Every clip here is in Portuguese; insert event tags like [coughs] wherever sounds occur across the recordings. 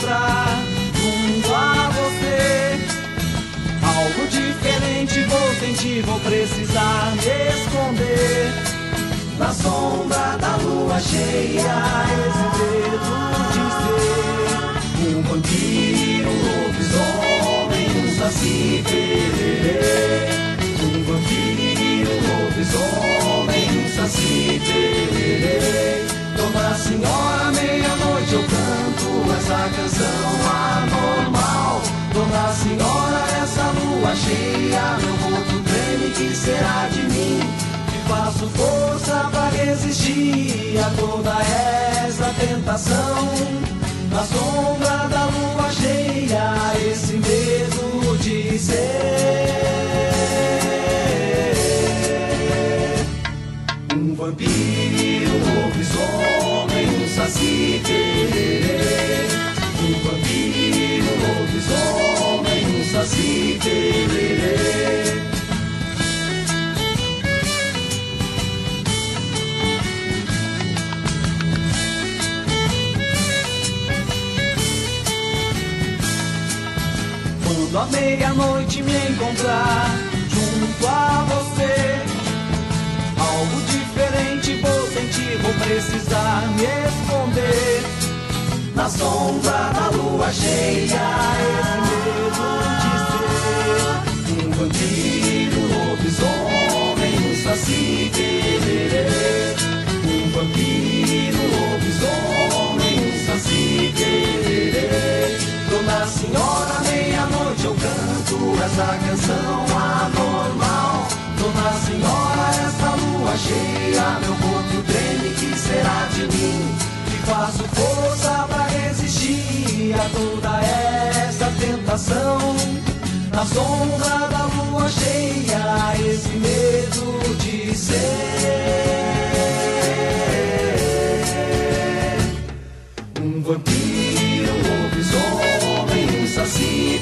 encontrar junto a você, algo diferente vou sentir, vou precisar me esconder. Na sombra da lua cheia, esse dedo de ser um vampiro, um lobisomem, um saci pererê. Um vampiro, um lobisomem, um saci pererê. Dona Senhora, meia-noite eu canto essa canção anormal. Dona Senhora, essa lua cheia, meu corpo treme, que será de mim? Que faço força pra resistir a toda essa tentação. Na sombra da lua cheia, esse medo de ser um vampiro, um lobisomem, um saci A meia-noite me encontrar junto a você, algo diferente vou sentir, vou precisar me esconder. Na sombra da lua cheia, esse medo de ser um vampiro, essa canção anormal. Dona Senhora, essa lua cheia, meu corpo treme, que será de mim? Que faço força pra resistir a toda essa tentação. Na sombra da lua cheia, esse medo de ser um vampiro, um lobisomem, um saci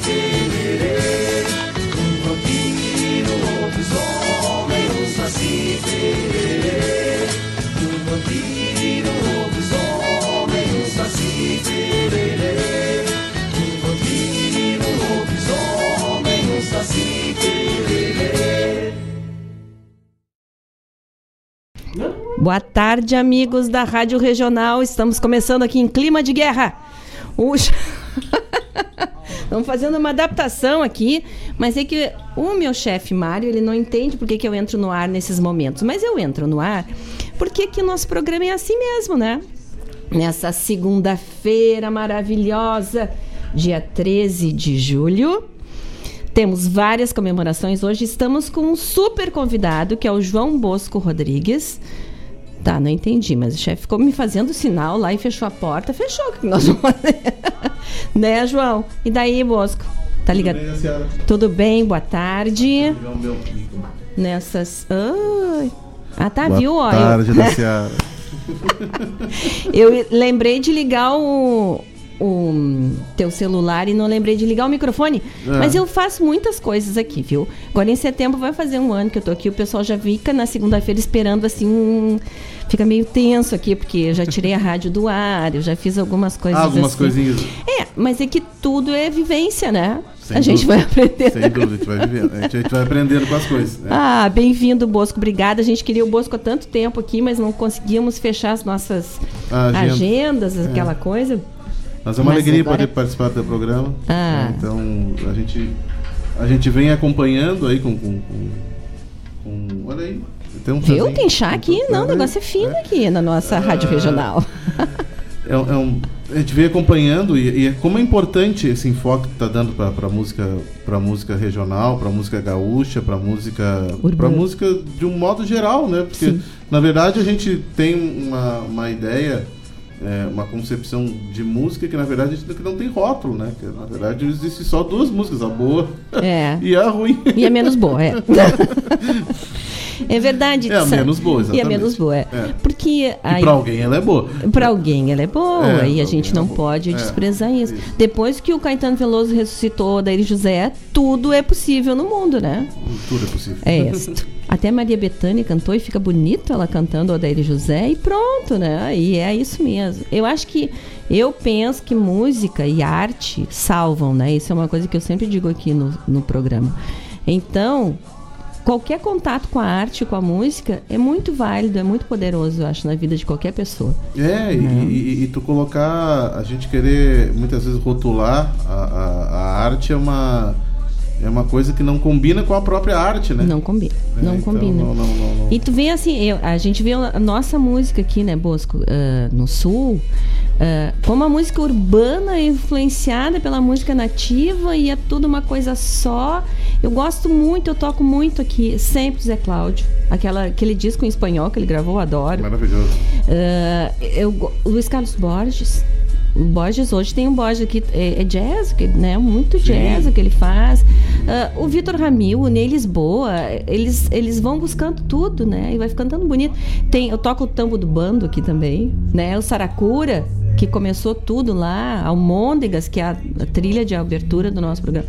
Boa tarde, amigos da Rádio Regional. Estamos começando aqui em clima de guerra. O... [laughs] Estamos fazendo uma adaptação aqui, mas é que o meu chefe Mário, ele não entende por que, que eu entro no ar nesses momentos. Mas eu entro no ar porque que o nosso programa é assim mesmo, né? Nessa segunda-feira maravilhosa, dia 13 de julho, temos várias comemorações. Hoje estamos com um super convidado, que é o João Bosco Rodrigues. Tá, não entendi, mas o chefe ficou me fazendo sinal lá e fechou a porta. Fechou, o que nós vamos fazer? [laughs] né, João? E daí, Bosco? Tá ligado? Tudo bem, senhora? Tudo bem, boa tarde. Ligar o meu. Nessas. Ai. Ah, tá, Boa viu? Eu- tarde, da [laughs] Seara. Eu lembrei de ligar o, o teu celular e não lembrei de ligar o microfone. É. Mas eu faço muitas coisas aqui, viu? Agora em setembro vai fazer um ano que eu tô aqui. O pessoal já fica na segunda-feira esperando assim. um- Fica meio tenso aqui, porque eu já tirei a rádio do ar, eu já fiz algumas coisas Ah, algumas assim. coisinhas. É, mas é que tudo é vivência, né? Sem a gente dúvida. vai aprender. Sem dúvida, a gente vai vivendo. A gente, vai aprendendo com as coisas. né? Ah, bem-vindo, Bosco. Obrigada. A gente queria o Bosco há tanto tempo aqui, mas não conseguimos fechar as nossas agenda. agendas, aquela coisa. Mas é uma Mas alegria agora- poder participar do programa. Ah. né? Então, a gente, a gente vem acompanhando aí com. com, com, com- olha aí. Tem um Viu? Tem chá aqui? Não, o negócio é fino aqui na nossa rádio Ah. regional. É, é um, a gente vem acompanhando e, e é como é importante esse enfoque que está dando para música para música regional, para música gaúcha, para música para música de um modo geral, né? Porque Sim. na verdade a gente tem uma, uma ideia é, uma concepção de música que na verdade que não tem rótulo, né? Que, na verdade existe só duas músicas, a boa É. [laughs] e a ruim. E a menos boa, é. [laughs] é verdade. É a sabe? menos boa, E a exatamente. menos boa, é. É. Porque E aí, pra alguém ela é boa. pra alguém ela é boa É, e a gente não é boa. pode É, desprezar isso. isso. Depois que o Caetano Veloso ressuscitou Daí José, tudo é possível no mundo, né? Tudo é possível. É isso. [laughs] Até Maria Bethânia cantou e fica bonito ela cantando Odair José e pronto, né? E é isso mesmo. Eu acho que eu penso que música e arte salvam, né? Isso é uma coisa que eu sempre digo aqui no, no programa. Então, qualquer contato com a arte, com a música, é muito válido, é muito poderoso, eu acho, na vida de qualquer pessoa. É, e, e- e tu colocar, a gente querer muitas vezes rotular a, a- a arte é uma, é uma coisa que não combina com a própria arte, né? Não combina. É, não então, combina. não- não- não-. E tu vê assim, eu- a gente vê a nossa música aqui, né, Bosco, ah, no sul, ah, como a música urbana é influenciada pela música nativa e é tudo uma coisa só. Eu gosto muito, eu toco muito aqui, sempre Zé Cláudio. Aquela, aquele disco em espanhol que ele gravou, eu adoro. Maravilhoso. Ah, eu, Luiz Carlos Borges. O Borges hoje tem um Borges aqui, é, é jazz, que, né? Muito Sim. jazz o que ele faz. Ah, o Vitor Ramil, o Ney Lisboa, eles, eles vão buscando tudo, né? E vai ficando tão bonito. Tem, eu toco o tambo do bando aqui também, né? O Saracura, que começou tudo lá, Almôndegas, que é a, a trilha de abertura do nosso programa.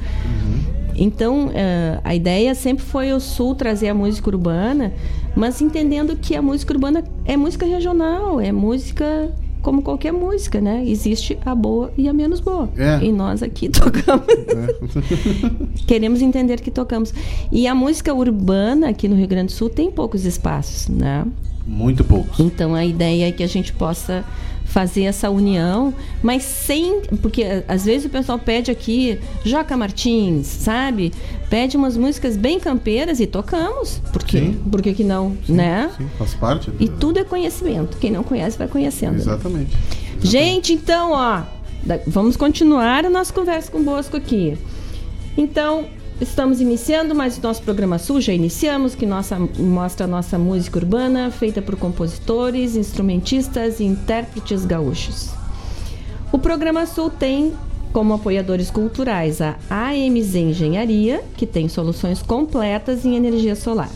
Então, eh, a ideia sempre foi o Sul trazer a música urbana, mas entendendo que a música urbana é música regional, é música como qualquer música, né? Existe a boa e a menos boa. É. E nós aqui [laughs] tocamos. [laughs] [laughs] Queremos entender que tocamos. E a música urbana aqui no Rio Grande do Sul tem poucos espaços, né? Muito poucos. Então a ideia é que a gente possa fazer essa união, mas sem. Porque a- às vezes o pessoal pede aqui Joca Martins, sabe? Pede umas músicas bem campeiras e tocamos. Por quê? Sim. Por que, que não? né? Sim, faz parte. E tudo é conhecimento. Quem não conhece vai conhecendo. Exatamente. Gente, então, ó, vamos continuar a nossa conversa com o Bosco aqui. Então, estamos iniciando mais o nosso programa Sul, já iniciamos, que nossa, mostra a nossa música urbana, feita por compositores, instrumentistas e intérpretes gaúchos. O programa Sul tem como apoiadores culturais a AMZ Engenharia, que tem soluções completas em energia solar.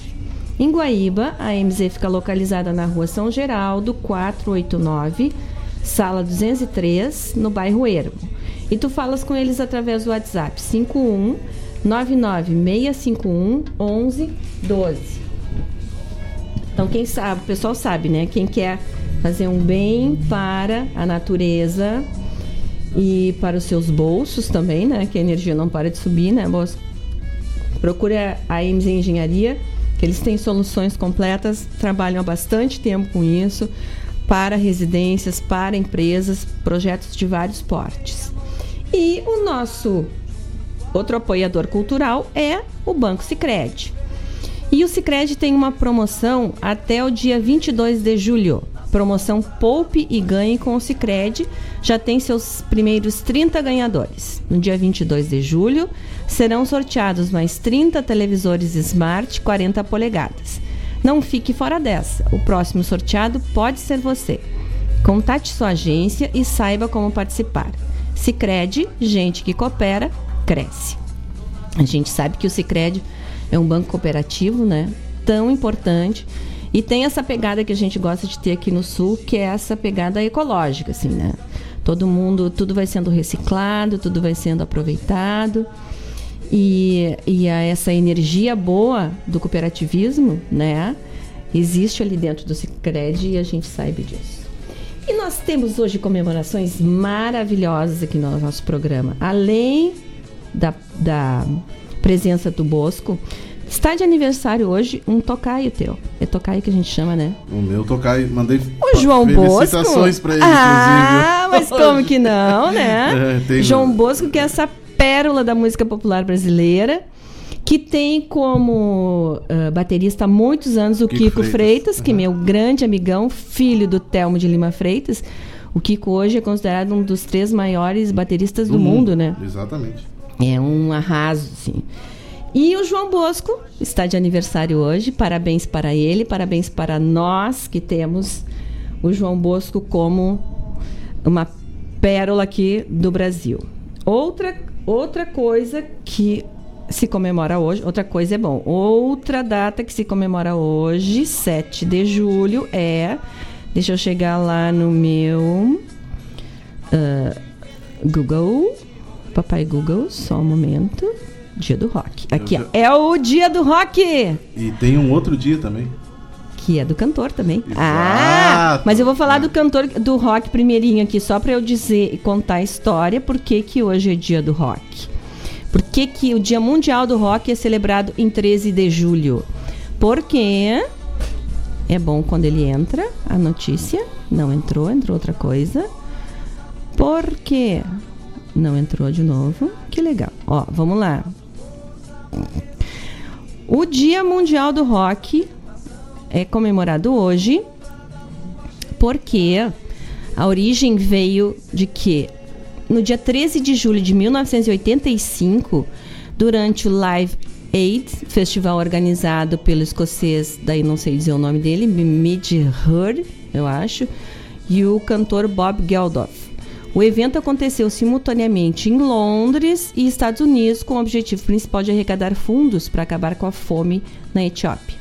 Em Guaíba, a AMZ fica localizada na rua São Geraldo, 489, sala 203, no bairro Ermo. E tu falas com eles através do WhatsApp 51 99651 1112. Então, quem sabe, o pessoal sabe, né? Quem quer fazer um bem para a natureza e para os seus bolsos também, né? Que a energia não para de subir, né? Procure a a MZ Engenharia, que eles têm soluções completas, trabalham há bastante tempo com isso, para residências, para empresas, projetos de vários portes. E o nosso outro apoiador cultural é o Banco Sicredi. E o Sicredi tem uma promoção até o dia 22 de julho. Promoção Poupe e Ganhe com o Sicredi. Já tem seus primeiros 30 ganhadores. No dia 22 de julho serão sorteados mais 30 televisores Smart 40 polegadas. Não fique fora dessa. O próximo sorteado pode ser você. Contate sua agência e saiba como participar. Sicredi, gente que coopera, cresce. A gente sabe que o Sicredi é um banco cooperativo, né? Tão importante. E tem essa pegada que a gente gosta de ter aqui no sul, que é essa pegada ecológica, assim, né? Todo mundo, tudo vai sendo reciclado, tudo vai sendo aproveitado. E, e essa energia boa do cooperativismo, né? Existe ali dentro do Sicredi e a gente sabe disso. E nós temos hoje comemorações maravilhosas aqui no nosso programa. Além da, da presença do Bosco, está de aniversário hoje um tocaio teu. É tocaio que a gente chama, né? O meu tocar, mandei O João Bosco. felicitações pra ele, Ah, mas inclusive. como que não, né? [laughs] É, João Bosco, que é essa pérola da música popular brasileira, que tem como ah, baterista há muitos anos o Kiko, Kiko Freitas, Freitas, que é meu grande amigão, filho do Telmo de Lima Freitas. O Kiko hoje é considerado um dos três maiores bateristas do, mundo, né? Exatamente. É um arraso, sim. E o João Bosco está de aniversário hoje. Parabéns para ele, parabéns para nós que temos o João Bosco como uma pérola aqui do Brasil. Outra, outra coisa que se comemora hoje, outra coisa é bom. Outra data que se comemora hoje, 7 de julho, é. Deixa eu chegar lá no meu. uh, Google. Papai Google, só um momento. Dia do rock. Aqui, ó. É o dia do rock! E tem um outro dia também. Que é do cantor também. Exato. Ah! Mas eu vou falar do cantor do rock primeirinho aqui, só pra eu dizer e contar a história, por que que hoje é dia do rock. Por que que o Dia Mundial do Rock é celebrado em 13 de julho? Porque é bom quando ele entra, a notícia. Não entrou, entrou outra coisa. Por quê? Não entrou de novo. Que legal. Ó, vamos lá. O Dia Mundial do Rock é comemorado hoje porque a origem veio de que no dia 13 de julho de 1985, durante o Live Aid, festival organizado pelo escocês, daí não sei dizer o nome dele, Mid Heard, eu acho, e o cantor Bob Geldof. O evento aconteceu simultaneamente em Londres e Estados Unidos, com o objetivo principal de arrecadar fundos para acabar com a fome na Etiópia.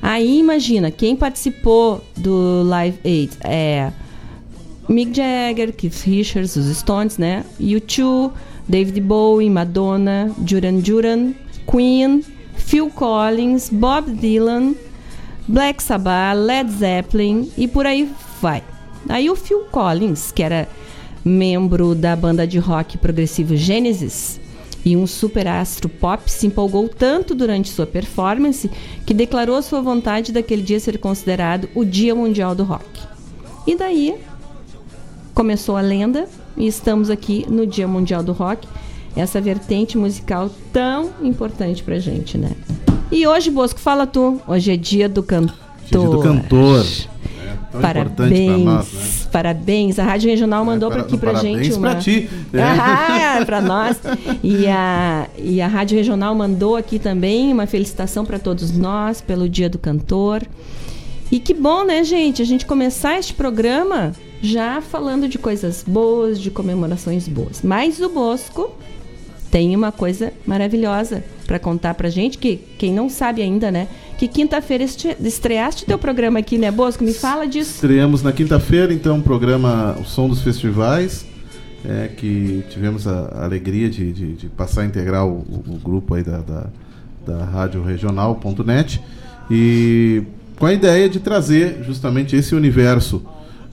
Aí imagina, quem participou do Live Aid é Mick Jagger, Keith Richards, os Stones, né? U2, David Bowie, Madonna, Duran Duran, Queen, Phil Collins, Bob Dylan, Black Sabbath, Led Zeppelin e por aí vai. Aí o Phil Collins, que era membro da banda de rock progressivo Genesis e um superastro pop, se empolgou tanto durante sua performance que declarou sua vontade daquele dia ser considerado o Dia Mundial do Rock. E daí começou a lenda e estamos aqui no Dia Mundial do Rock, essa vertente musical tão importante pra gente, né? E hoje, Bosco, fala tu. Hoje é dia do cantor. Dia do cantor. É, tão importante pra Parabéns, nós, né? Parabéns. A Rádio Regional mandou É, pra aqui parabéns gente uma. pra ti. né? [laughs] Ah, pra nós. E a, e a Rádio Regional mandou aqui também uma felicitação para todos nós pelo Dia do Cantor. E que bom, né, gente? A gente começar este programa já falando de coisas boas, de comemorações boas. Mas o Bosco tem uma coisa maravilhosa para contar pra gente, que quem não sabe ainda, né? Que quinta-feira estreaste teu programa aqui, né, Bosco? Me fala disso. Estreamos na quinta-feira, então, o programa O Som dos Festivais, é, que tivemos a alegria de, de- de passar a integrar o, o- grupo aí da, da, da Rádio Regional.net e com a ideia de trazer justamente esse universo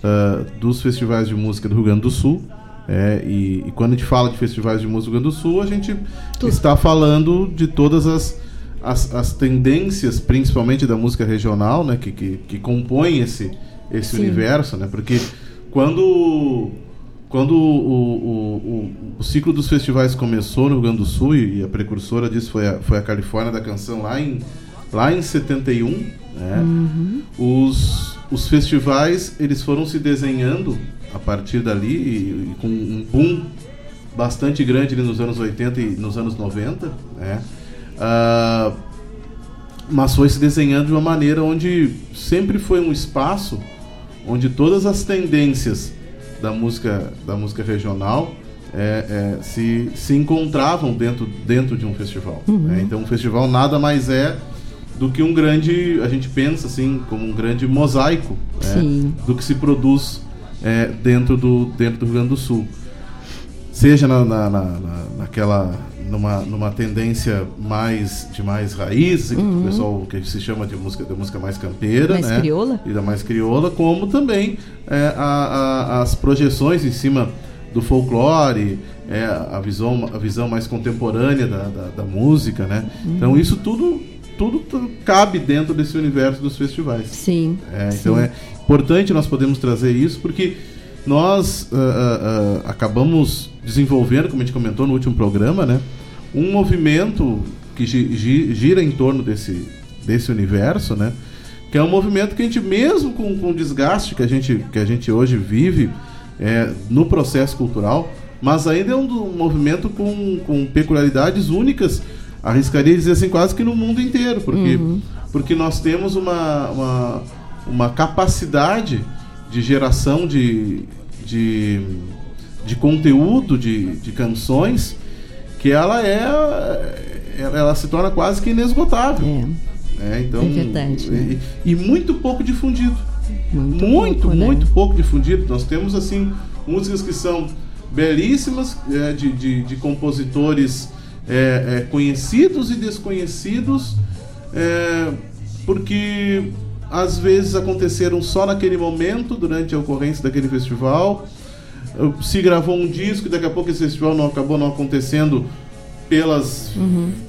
ah, dos festivais de música do Rio Grande do Sul. É, e, e quando a gente fala de festivais de música do Rio Grande do Sul, a gente está falando de todas as, as, as tendências, principalmente da música regional, né, que, que, que compõem esse, esse Sim. universo, né? Porque quando quando o, o, o, o ciclo dos festivais começou no Rio Grande do Sul e, a precursora disso foi a, foi a Califórnia da canção lá em lá em 71, né? Os os festivais eles foram se desenhando a partir dali e, e com um boom bastante grande nos anos 80 e nos anos 90, né? Ah, mas foi se desenhando de uma maneira onde sempre foi um espaço onde todas as tendências da música da música regional é, é, se, se encontravam dentro, dentro de um festival. né? Então, um festival nada mais é do que um grande, a gente pensa assim, como um grande mosaico né? Do que se produz é, dentro, do, dentro do Rio Grande do Sul. Seja na, na- na- naquela numa, numa tendência mais de mais raiz, que o pessoal que se chama de música da música mais campeira, Mais né? crioula. e da mais crioula, como também é, a- a- as projeções em cima do folclore, é, a visão a visão mais contemporânea da, da, da música, né? Então isso tudo tudo cabe dentro desse universo dos festivais. Sim. É, então é importante nós podemos trazer isso porque nós ah, ah, ah, acabamos desenvolvendo, como a gente comentou no último programa, né, um movimento que gi- gi- gira em torno desse, desse universo, né, que é um movimento que a gente mesmo com, com o desgaste que a gente, que a gente hoje vive é, no processo cultural, mas ainda é um, um movimento com, com peculiaridades únicas, arriscaria dizer assim, quase que no mundo inteiro, porque, porque nós temos uma, uma, uma capacidade de geração de, de, de conteúdo de, de canções que ela é ela, ela se torna quase que inesgotável. É. É, então, É verdade, né? E, e muito pouco difundido. Muito, Muito, pouco, né? muito pouco difundido. Nós temos assim músicas que são belíssimas é, de, de, de compositores é, é, conhecidos e desconhecidos, é, porque às vezes aconteceram só naquele momento, durante a ocorrência daquele festival. Se gravou um disco e daqui a pouco esse festival não acabou não acontecendo pelas,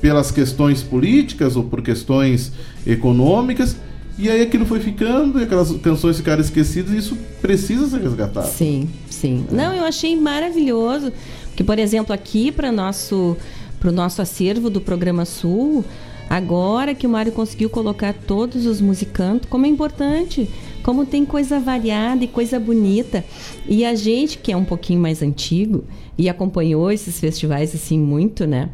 pelas questões políticas ou por questões econômicas. E aí aquilo foi ficando, e aquelas canções ficaram esquecidas, e isso precisa ser resgatado. Sim, sim. Não, eu achei maravilhoso. Porque, por exemplo, aqui para nosso para o nosso acervo do programa Sul, agora que o Mário conseguiu colocar todos os musicantes, como é importante, como tem coisa variada e coisa bonita. E a gente que é um pouquinho mais antigo e acompanhou esses festivais assim muito, né?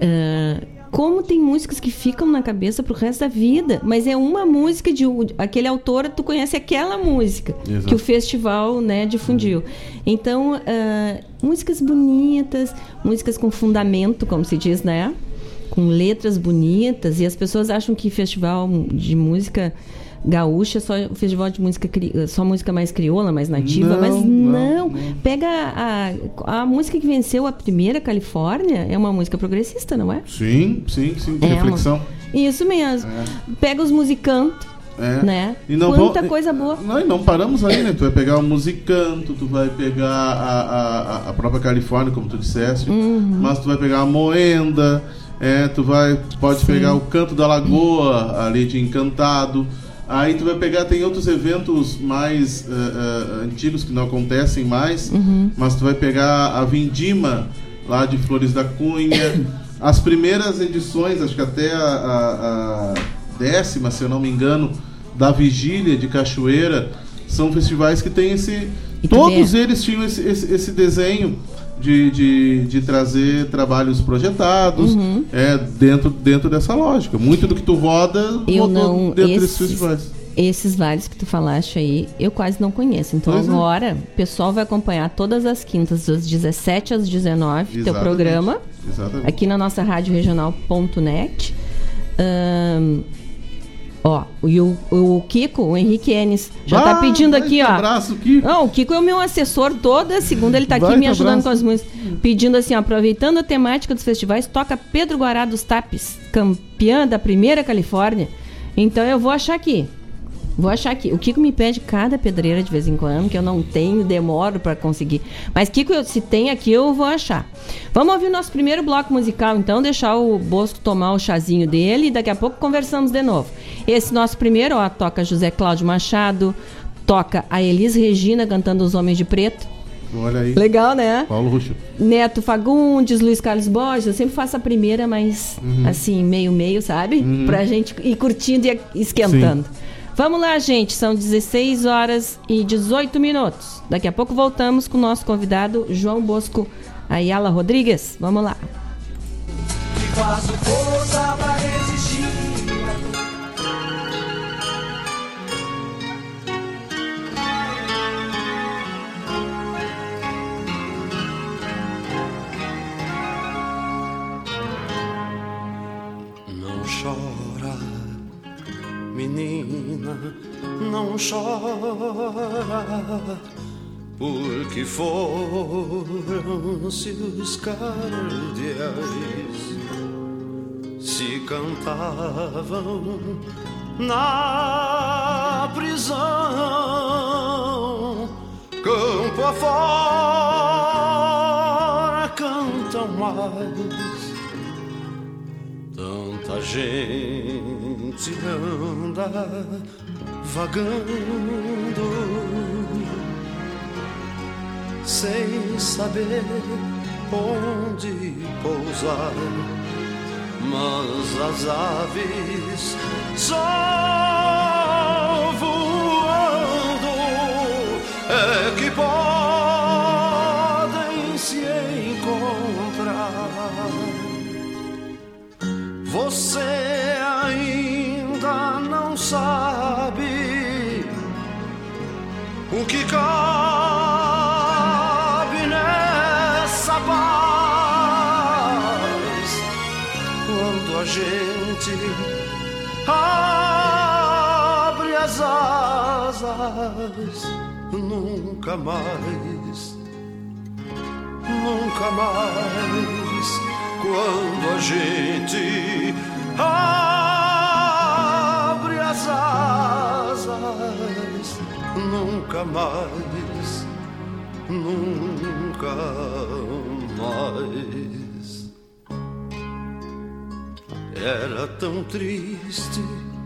Ah, como tem músicas que ficam na cabeça pro resto da vida, mas é uma música de aquele autor, tu conhece aquela música Exato. que o festival né, difundiu. Então, ah, músicas bonitas, músicas com fundamento, como se diz, né? Com letras bonitas, e as pessoas acham que festival de música gaúcha é só festival de música cri- só música mais crioula, mais nativa, Não, mas não, não. Pega a, a música que venceu a primeira Califórnia, é uma música progressista, não é? Sim, sim, sim, de É, reflexão. Isso mesmo. Pega os musicantes, É. né? E não Quanta coisa boa. Não, e não paramos aí, né? Tu vai pegar o musicanto, tu vai pegar a, a, a própria Califórnia, como tu disseste, Uhum. mas tu vai pegar a moenda, é, tu vai tu pode pegar o canto da lagoa ali de Encantado. Aí tu vai pegar, tem outros eventos mais eh, eh, antigos que não acontecem mais, Uhum. mas tu vai pegar a Vindima lá de Flores da Cunha. [coughs] As primeiras edições, acho que até a, a- a décima, se eu não me engano, da Vigília de Cachoeira, são festivais que têm esse. E Todos eles tinham esse, esse, esse desenho de, de, de trazer trabalhos projetados Uhum. é, dentro, dentro dessa lógica. Muito do que tu roda Eu não. dentro desses Esses, festivais. esses vales que tu falaste aí, eu quase não conheço. Então Pois é. agora, o pessoal vai acompanhar todas as quintas, das 17 às 19, teu Exatamente. programa, Exatamente. aqui na nossa rádio regional.net. Ahn, ó, e o, o Kiko, o Henrique Enes, já tá Ah, pedindo aqui, ó. Abraço, Kiko. Não, o Kiko é o meu assessor toda segunda, ele tá aqui Vai, me que ajudando abraço. com as músicas. Pedindo assim, ó, aproveitando a temática dos festivais, toca Pedro Guará dos Tapes, campeã da primeira Califórnia. Então eu vou achar aqui. Vou achar aqui. O Kiko me pede cada pedreira de vez em quando, que eu não tenho, demoro pra conseguir. Mas, Kiko, se tem aqui, eu vou achar. Vamos ouvir o nosso primeiro bloco musical, então, deixar o Bosco tomar o chazinho dele e daqui a pouco conversamos de novo. Esse nosso primeiro, ó, toca José Cláudio Machado, toca a Elis Regina cantando Os Homens de Preto. Olha aí. Legal, né? Paulo Ruxo. Neto Fagundes, Luiz Carlos Borges, eu sempre faço a primeira, mas assim, meio-meio, sabe? Pra gente ir curtindo e esquentando. Vamos lá, gente, são 16 horas e 18 minutos. Daqui a pouco voltamos com o nosso convidado João Bosco Ayala Rodrigues. Vamos lá. E menina, não chora, porque foram-se os cardeais, se cantavam na prisão, campo afora cantam mais. Tanta gente anda vagando sem saber onde pousar, mas as aves só voando. É você ainda não sabe o que cabe nessa paz. Quando a gente abre as asas nunca mais nunca mais quando a gente abre as asas, nunca mais, nunca mais. Era tão triste,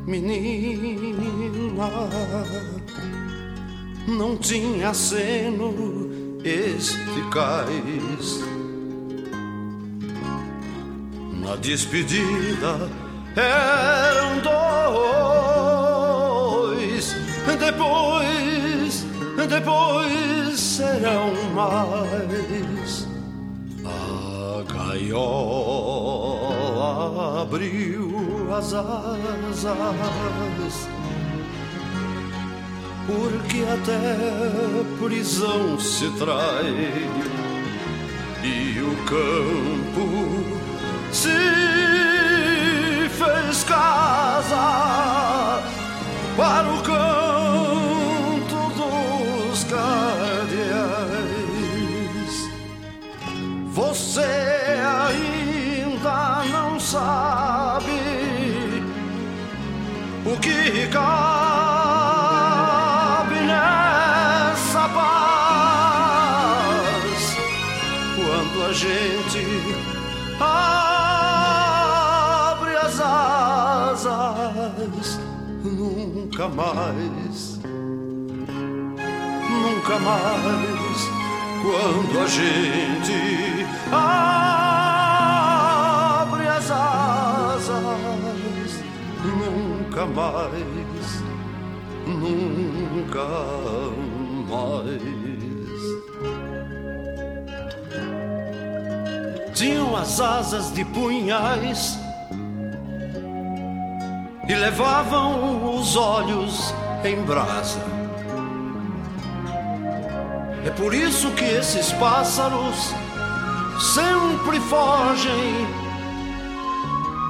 menina. Não tinha seno este cais. Na despedida eram dois. Depois, depois serão mais. A gaiola abriu as asas, porque até prisão se trai e o campo se fez casa para o canto dos cardeais. Você ainda não sabe o que cabe nessa paz quando a gente abre Nunca mais, nunca mais. Quando a gente abre as asas, nunca mais, nunca mais. Tinham as asas de punhais e levavam os olhos em brasa. É por isso que esses pássaros sempre fogem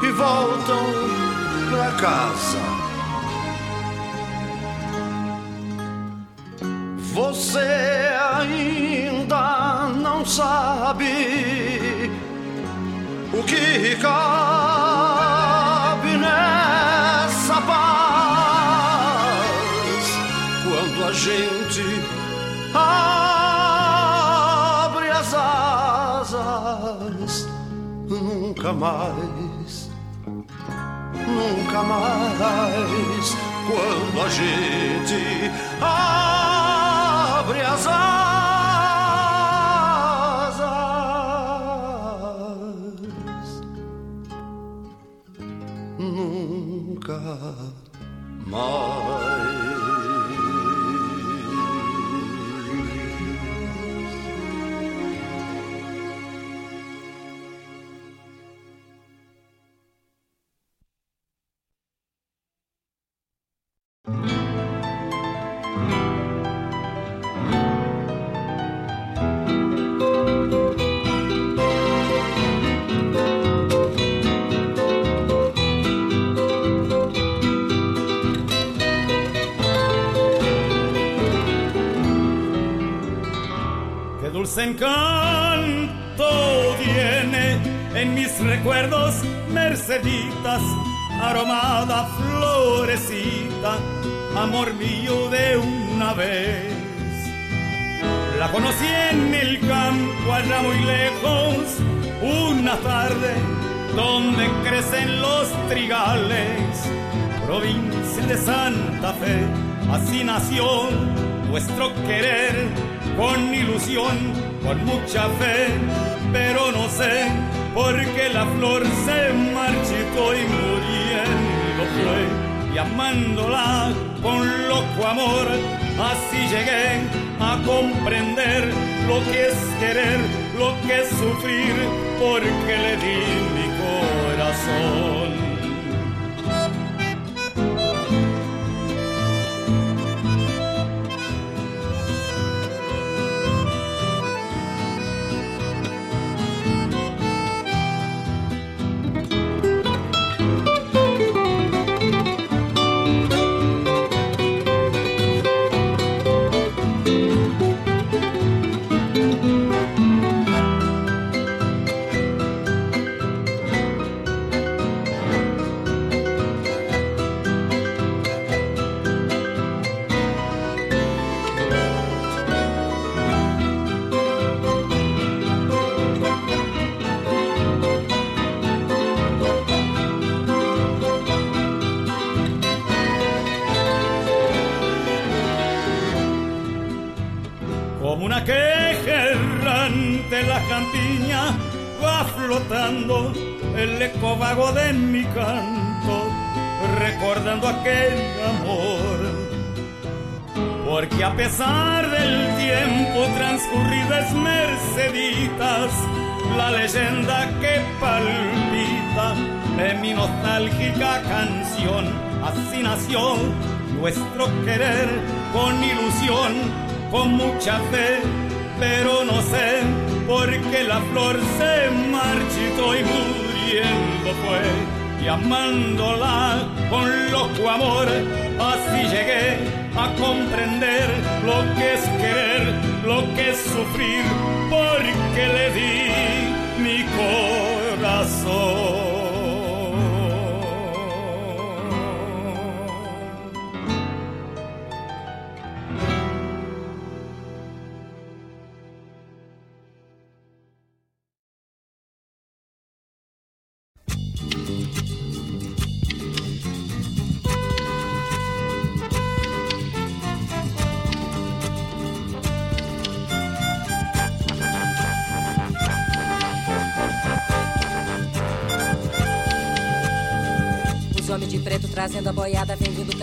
e voltam pra casa. Você ainda não sabe o que cabe gente abre as asas nunca mais nunca mais. Quando a gente abre as asas nunca mais Qué dulce encanto tiene en mis recuerdos Merceditas, aromada florecita, amor mío de una vez. La conocí en el campo allá muy lejos, una tarde donde crecen los trigales, provincia de Santa Fe, así nació nuestro querer, con ilusión, con mucha fe, pero no sé por qué la flor se marchitó y muriendo fue, y amándola con loco amor, así llegué a comprender lo que es querer, lo que es sufrir, porque le di mi corazón. De mi canto, recordando aquel amor. Porque a pesar del tiempo transcurrido es Merceditas, la leyenda que palpita en mi nostálgica canción. Así nació nuestro querer con ilusión, con mucha fe, pero no sé por qué la flor se marchitó y fue. Y amándola con loco amor, así llegué a comprender lo que es querer, lo que es sufrir, porque le di mi corazón.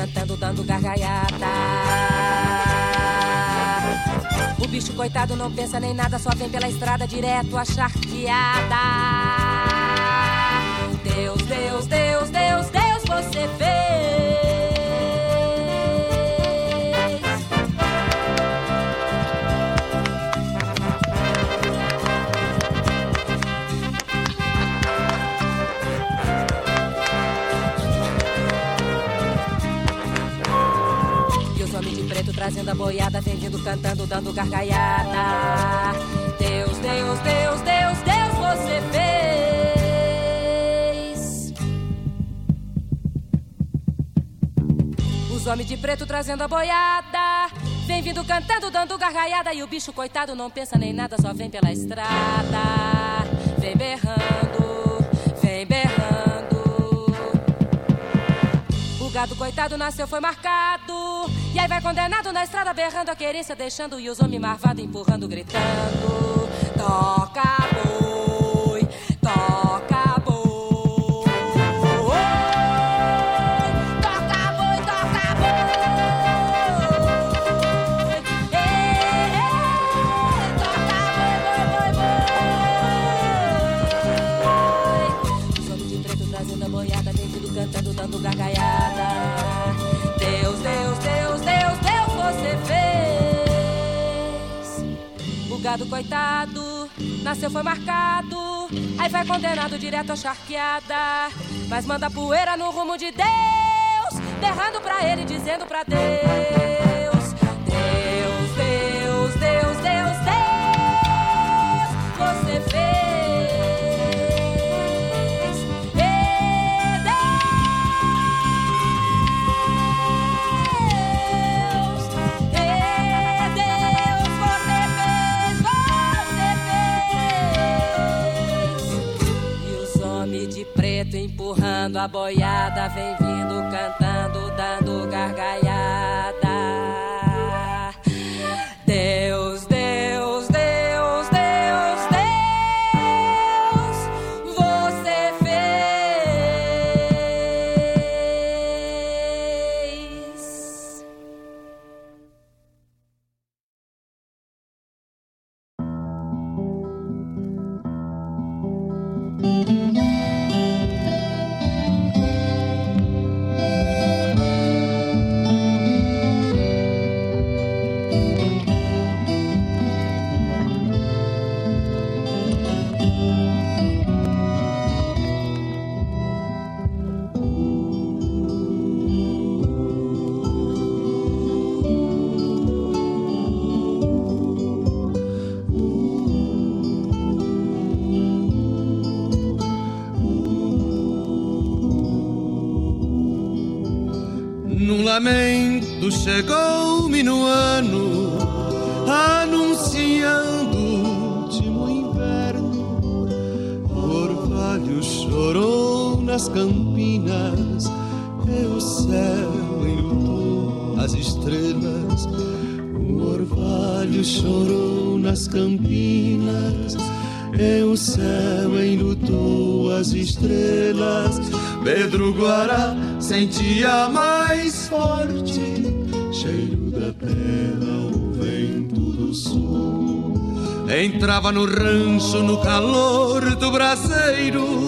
Cantando, dando gargalhada. O bicho coitado não pensa nem nada, só vem pela estrada direto a charqueada. Deus, Deus, Deus, Deus, Deus, você fez. Trazendo a boiada, vem vindo cantando, dando gargalhada. Deus, Deus, Deus, Deus, Deus, você fez. Os homens de preto trazendo a boiada. Vem vindo cantando, dando gargalhada. E o bicho coitado não pensa nem nada, só vem pela estrada. Vem berrando, vem berrando. O gado coitado nasceu, foi marcado. Aí vai condenado na estrada berrando a querência, deixando e os homens marvados empurrando, gritando: Toca foi marcado. Aí vai condenado direto à charqueada. Mas manda poeira no rumo de Deus, berrando pra ele, dizendo pra Deus: a boiada, vem vindo cantando, dando gargalhada. chegou-me no ano, anunciando o último inverno. O orvalho chorou nas campinas, e o céu enlutou as estrelas. O orvalho chorou nas campinas. E o céu enlutou as estrelas. Pedro Guará sentia No rancho, no calor do braseiro.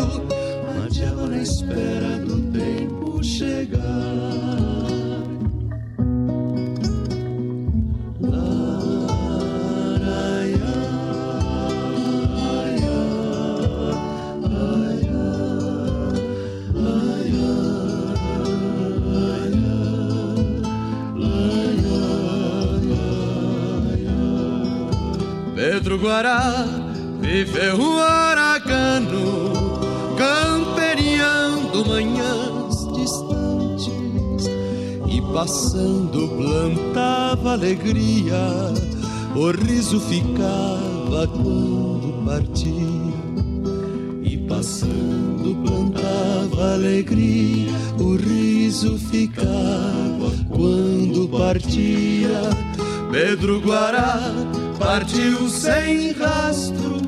alegria, o riso ficava quando partia, e passando plantava alegria, o riso ficava quando partia. Pedro Guará partiu sem rastro,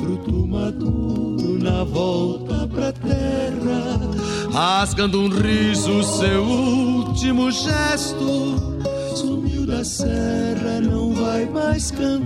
fruto maduro na volta pra terra, rasgando um riso, seu último gesto serra não vai mais cantar.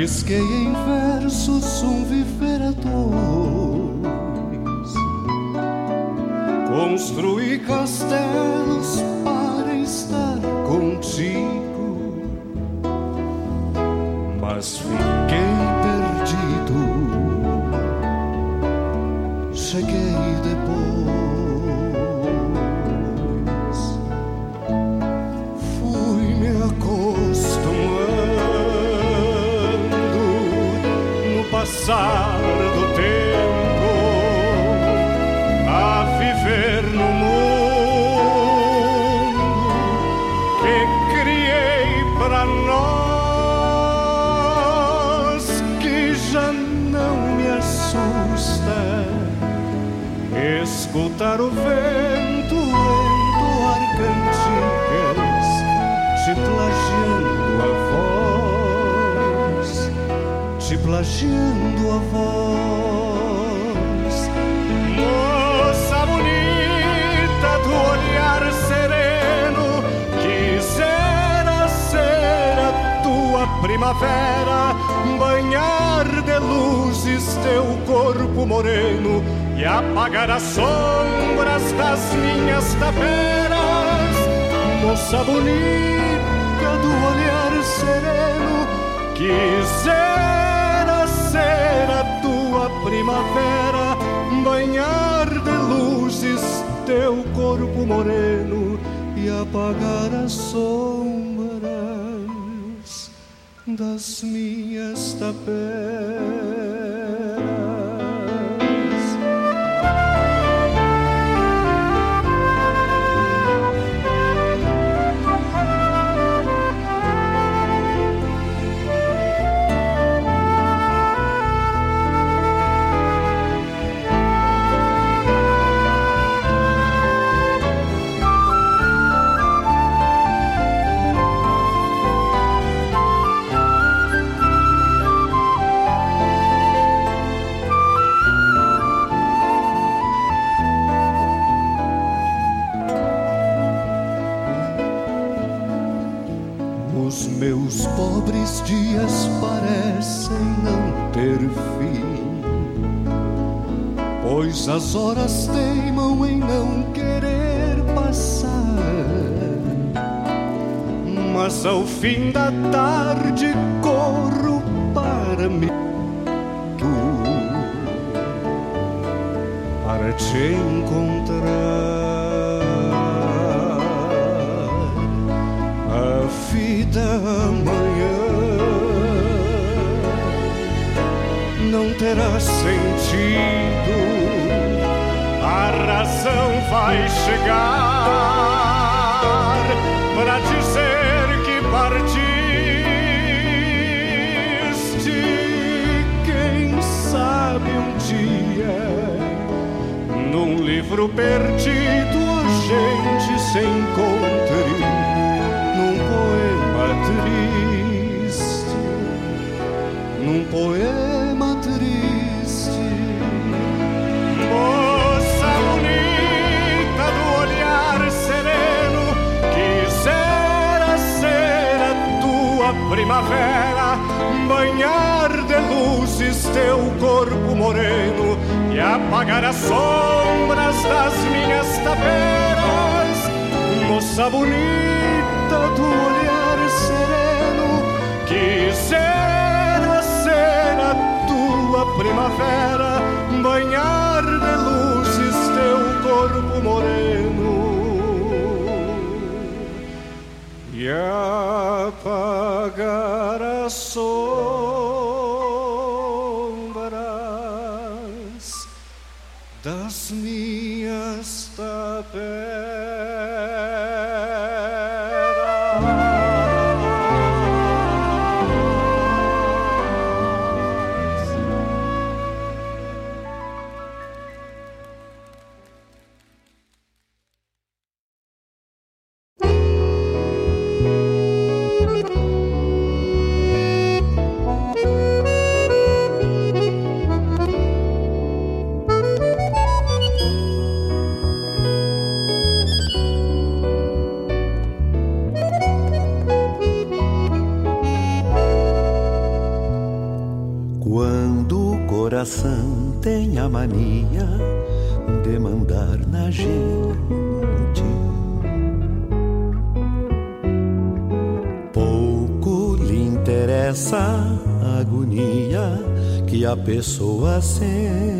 Biscayne. Pois as horas teimam em não querer passar. Mas ao fim da tarde corro para me para te encontrar. vida amanhã não terá sentido, a razão vai chegar para dizer que partiste. Quem sabe um dia, num livro perdido, a gente se encontre triste, num poema primavera, banhar de luzes teu corpo moreno e apagar as sombras das minhas tapeiras. Moça bonita do olhar Quisera ser a tua primavera, banhar de luzes teu corpo moreno e apagar pessoa sente.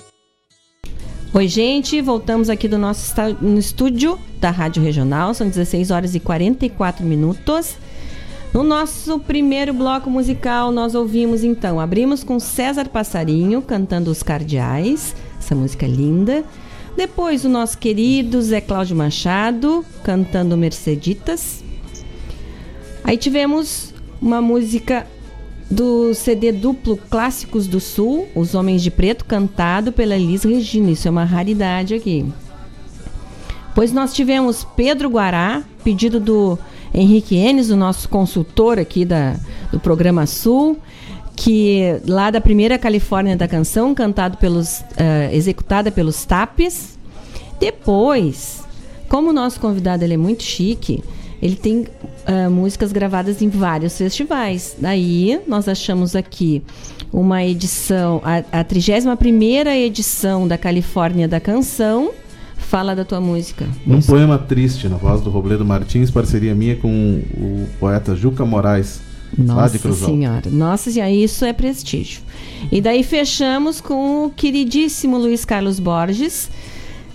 Oi, gente, voltamos aqui do nosso no estúdio da Rádio Regional, são 16 horas e 44 minutos. No nosso primeiro bloco musical, nós ouvimos então, abrimos com César Passarinho cantando Os Cardeais, essa música é linda. Depois o nosso querido Zé Cláudio Machado cantando Merceditas. Aí tivemos uma música do CD duplo Clássicos do Sul, Os Homens de Preto, cantado pela Elis Regina. Isso é uma raridade aqui. Pois nós tivemos Pedro Guará, pedido do Henrique Enes, o nosso consultor aqui da, do programa Sul, que lá da primeira Califórnia da canção, cantado pelos, eh, executada pelos Tapes. Depois, como o nosso convidado ele é muito chique, ele tem ah, músicas gravadas em vários festivais. Daí nós achamos aqui uma edição, a, a 31 edição da Califórnia da Canção. Fala da tua música. Um poema triste, na voz do Robledo Martins, parceria minha com o poeta Juca Moraes, Nossa. Senhora, Nossa Senhora, isso é prestígio. E daí fechamos com o queridíssimo Luiz Carlos Borges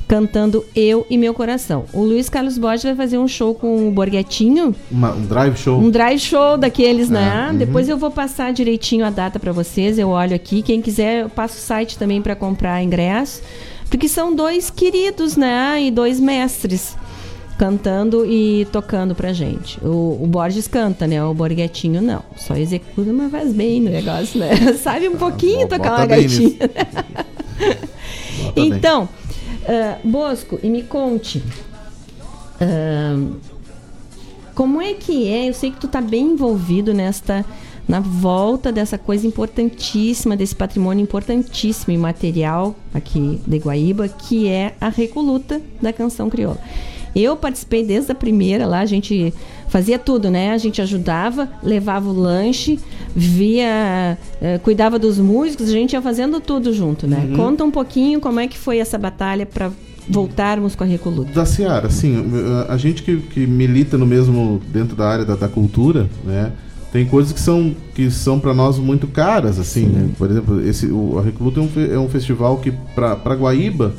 cantando Eu e Meu Coração. O Luiz Carlos Borges vai fazer um show com o Borghetinho, Uma- um drive show. um drive show daqueles, né? É, uhum. Depois eu vou passar direitinho a data para vocês, eu olho aqui. Quem quiser, eu passo o site também para comprar ingresso, porque são dois queridos, né? E dois mestres cantando e tocando pra gente. O, o Borges canta, né? O Borghetinho não. Só executa, mas faz bem no negócio, né? [laughs] Sabe um pouquinho bo- tocar uma nisso. [laughs] Bota bem. Ah, Bosco, e me conte. ah, como é que é? Eu sei que tu tá bem envolvido nesta na volta dessa coisa importantíssima, desse patrimônio importantíssimo e material aqui de Guaíba, que é a recoluta da canção crioula. Eu participei desde a primeira lá, a gente fazia tudo, né? A gente ajudava, levava o lanche, via, eh, cuidava dos músicos, a gente ia fazendo tudo junto, né? Uhum. Conta um pouquinho como é que foi essa batalha para voltarmos com a Recoluta. Da Seara, sim. A a gente que, que milita no mesmo dentro da área da, da cultura, né? Tem coisas que são que são para nós muito caras, assim, né? Por exemplo, esse o, a Recoluta é um, é um festival que para Guaíba